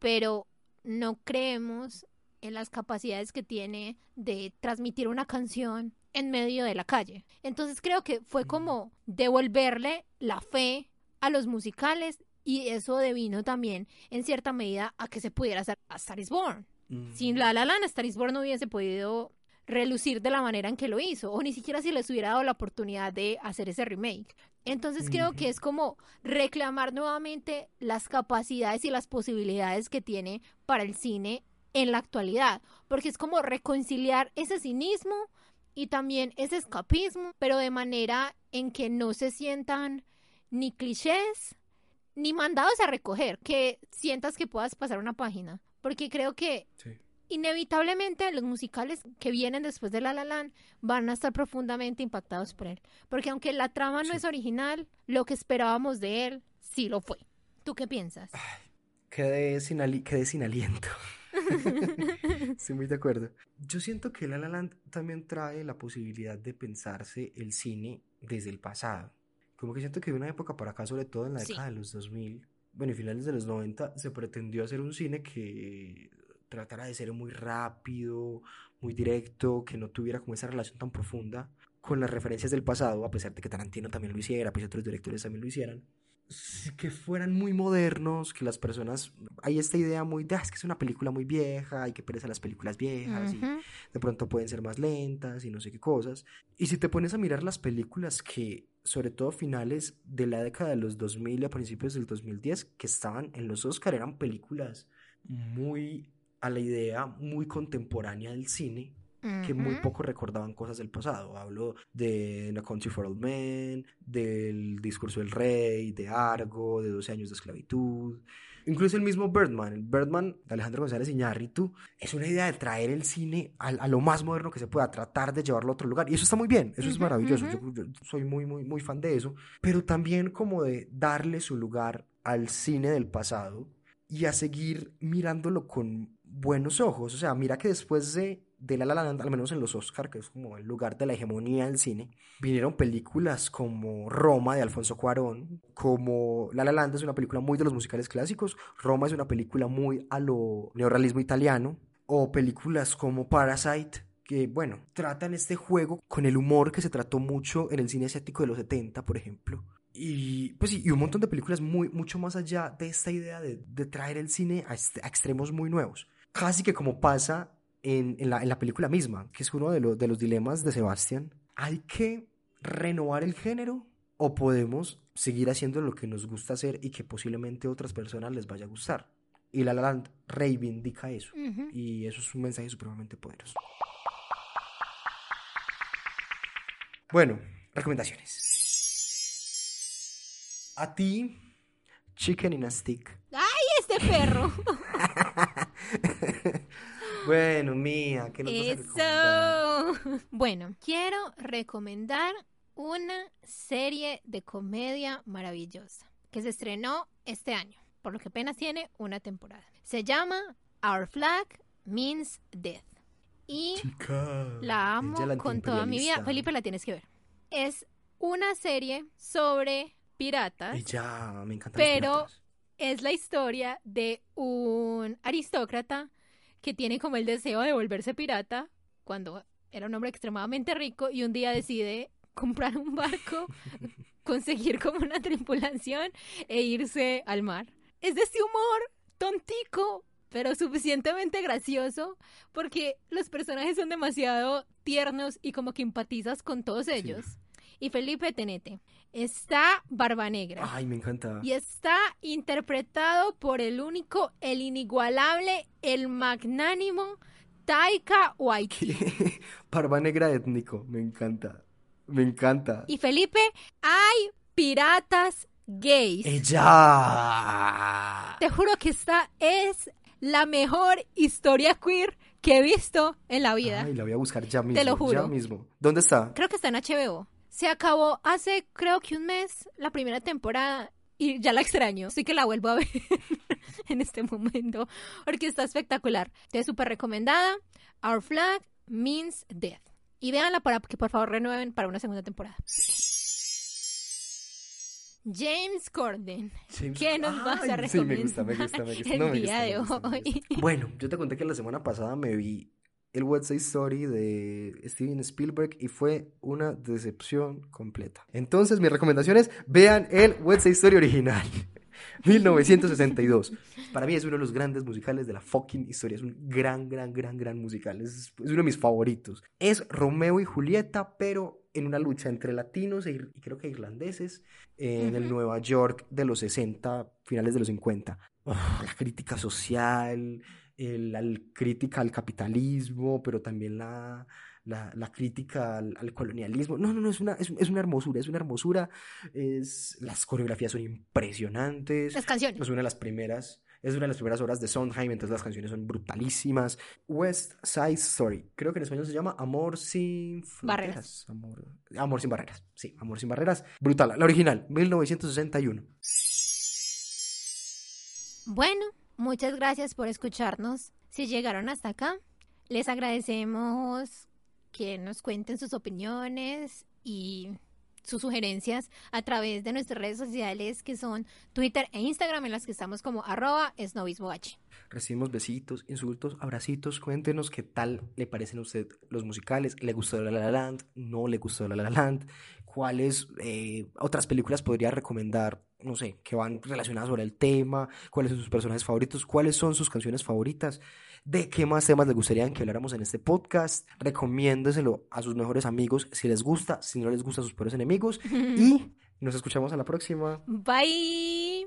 [SPEAKER 2] pero no creemos en las capacidades que tiene de transmitir una canción en medio de la calle. Entonces creo que fue como devolverle la fe a los musicales y eso devino también en cierta medida a que se pudiera hacer a Star is Born. Sin La La Land, Star is Born no hubiese podido relucir de la manera en que lo hizo, o ni siquiera si les hubiera dado la oportunidad de hacer ese remake. Entonces creo que es como reclamar nuevamente las capacidades y las posibilidades que tiene para el cine en la actualidad, porque es como reconciliar ese cinismo y también ese escapismo, pero de manera en que no se sientan ni clichés ni mandados a recoger, que sientas que puedas pasar una página, porque creo que inevitablemente los musicales que vienen después de La La Land van a estar profundamente impactados por él. Porque aunque la trama no es original, lo que esperábamos de él sí lo fue. ¿Tú qué piensas?
[SPEAKER 3] quedé, sin sin aliento. [laughs] [laughs] Estoy muy de acuerdo. Yo siento que La La Land también trae la posibilidad de pensarse el cine desde el pasado. Como que siento que de una época para acá, sobre todo en la década de los 2000, bueno, y finales de los 90, se pretendió hacer un cine que tratara de ser muy rápido, muy directo, que no tuviera como esa relación tan profunda con las referencias del pasado, a pesar de que Tarantino también lo hiciera, pues otros directores también lo hicieran, que fueran muy modernos, que las personas, hay esta idea muy de, ah, es que es una película muy vieja, hay que perder las películas viejas y de pronto pueden ser más lentas y no sé qué cosas. Y si te pones a mirar las películas que, sobre todo finales de la década de los 2000 y a principios del 2010, que estaban en los Oscar, eran películas muy a la idea muy contemporánea del cine que muy poco recordaban cosas del pasado. Hablo de No Country for Old Men, del Discurso del Rey, de Argo, de 12 años de esclavitud. Incluso el mismo Birdman, el Birdman de Alejandro González Iñárritu, es una idea de traer el cine a, lo más moderno que se pueda, tratar de llevarlo a otro lugar. Y eso está muy bien, eso es maravilloso. yo, soy muy, muy, muy fan de eso. Pero también como de darle su lugar al cine del pasado y a seguir mirándolo con buenos ojos. O sea, mira que después de, de La La Land, al menos en los Oscar, que es como el lugar de la hegemonía del cine, vinieron películas como Roma de Alfonso Cuarón, como La La Land es una película muy de los musicales clásicos, Roma es una película muy a lo neorrealismo italiano, o películas como Parasite, que, bueno, tratan este juego con el humor que se trató mucho en el cine asiático de los 70, por ejemplo. Y pues y un montón de películas muy, mucho más allá de esta idea de, de traer el cine a, a extremos muy nuevos casi que como pasa en, la, en la, película misma, que es uno de, de los dilemas de Sebastián. ¿Hay que renovar el género o podemos seguir haciendo lo que nos gusta hacer y que posiblemente otras personas les vaya a gustar? Y La La Land reivindica eso. Y eso es un mensaje supremamente poderoso. Bueno, recomendaciones. A ti, Chicken in a Stick.
[SPEAKER 2] ¡Ay, este perro! [laughs]
[SPEAKER 3] bueno, mía, ¿qué nos Eso.
[SPEAKER 2] Bueno, quiero recomendar una serie de comedia maravillosa que se estrenó este año, por lo que apenas tiene una temporada. Se llama Our Flag Means Death. Y la amo con toda mi vida. Felipe, la tienes que ver. Es una serie sobre piratas.
[SPEAKER 3] ya, me encanta.
[SPEAKER 2] Pero es la historia de un aristócrata que tiene como el deseo de volverse pirata cuando era un hombre extremadamente rico y un día decide comprar un barco, [laughs] conseguir como una tripulación e irse al mar. Es de este humor tontico, pero suficientemente gracioso porque los personajes son demasiado tiernos y como que empatizas con todos ellos. Y Felipe Tenete está Barba Negra.
[SPEAKER 3] Ay, me encanta.
[SPEAKER 2] Y está interpretado por el único, el inigualable, el magnánimo Taika Waititi. [laughs]
[SPEAKER 3] Barba Negra étnico, me encanta. Me encanta.
[SPEAKER 2] Y Felipe, hay piratas gays.
[SPEAKER 3] ¡Ella!
[SPEAKER 2] Te juro que esta es la mejor historia queer que he visto en la vida.
[SPEAKER 3] Ay, la voy a buscar ya mismo.
[SPEAKER 2] lo juro.
[SPEAKER 3] Ya mismo. ¿Dónde está?
[SPEAKER 2] Creo que está en HBO. Se acabó hace creo que un mes la primera temporada y ya la extraño. Así que la vuelvo a ver [laughs] en este momento porque está espectacular. Te súper recomendada. Our Flag Means Death. Y véanla para que por favor renueven para una segunda temporada. James Corden,
[SPEAKER 3] James-
[SPEAKER 2] ¿qué nos vas a
[SPEAKER 3] Ay, sí, me
[SPEAKER 2] recomendar
[SPEAKER 3] gusta, me gusta, me gusta.
[SPEAKER 2] el
[SPEAKER 3] No, me
[SPEAKER 2] día
[SPEAKER 3] gusta,
[SPEAKER 2] de
[SPEAKER 3] me gusta, me
[SPEAKER 2] hoy?
[SPEAKER 3] gusta. [laughs] Bueno, yo te conté que la semana pasada me vi el West Side Story de Steven Spielberg y fue una decepción completa. Entonces, mi recomendación es vean el West Side Story original. [laughs] 1962. Para mí es uno de los grandes musicales de la fucking historia. Es un gran, gran, gran, gran musical. Es, es uno de mis favoritos. Es Romeo y Julieta, pero en una lucha entre latinos e ir- y creo que irlandeses en el. Nueva York de los 60, finales de los 50. Uf, la crítica social, el- la crítica al capitalismo, pero también la, la, la crítica al, al colonialismo. No, no, no, es una, es, es una hermosura, es una hermosura. Es, las coreografías son impresionantes.
[SPEAKER 2] Las canciones.
[SPEAKER 3] Es una de las primeras, es una de las primeras obras de Sondheim, entonces las canciones son brutalísimas. West Side Story, creo que en español se llama Amor sin
[SPEAKER 2] Barreras.
[SPEAKER 3] Amor sin barreras, sí, Amor sin barreras. Brutal, la original, 1961.
[SPEAKER 2] Bueno, muchas gracias por escucharnos. Si llegaron hasta acá, les agradecemos que nos cuenten sus opiniones y sus sugerencias a través de nuestras redes sociales que son Twitter e Instagram en las que estamos como arroba.
[SPEAKER 3] Recibimos besitos, insultos, abracitos. Cuéntenos qué tal le parecen a usted los musicales. ¿Le gustó La La Land? ¿No le gustó La La Land? ¿Cuáles eh, otras películas podría recomendar? No sé, que van relacionadas sobre el tema. ¿Cuáles son sus personajes favoritos? ¿Cuáles son sus canciones favoritas? ¿De qué más temas les gustaría que habláramos en este podcast? Recomiéndeselo a sus mejores amigos si les gusta, si no les gusta a sus peores enemigos. [laughs] Y nos escuchamos a la próxima.
[SPEAKER 2] Bye.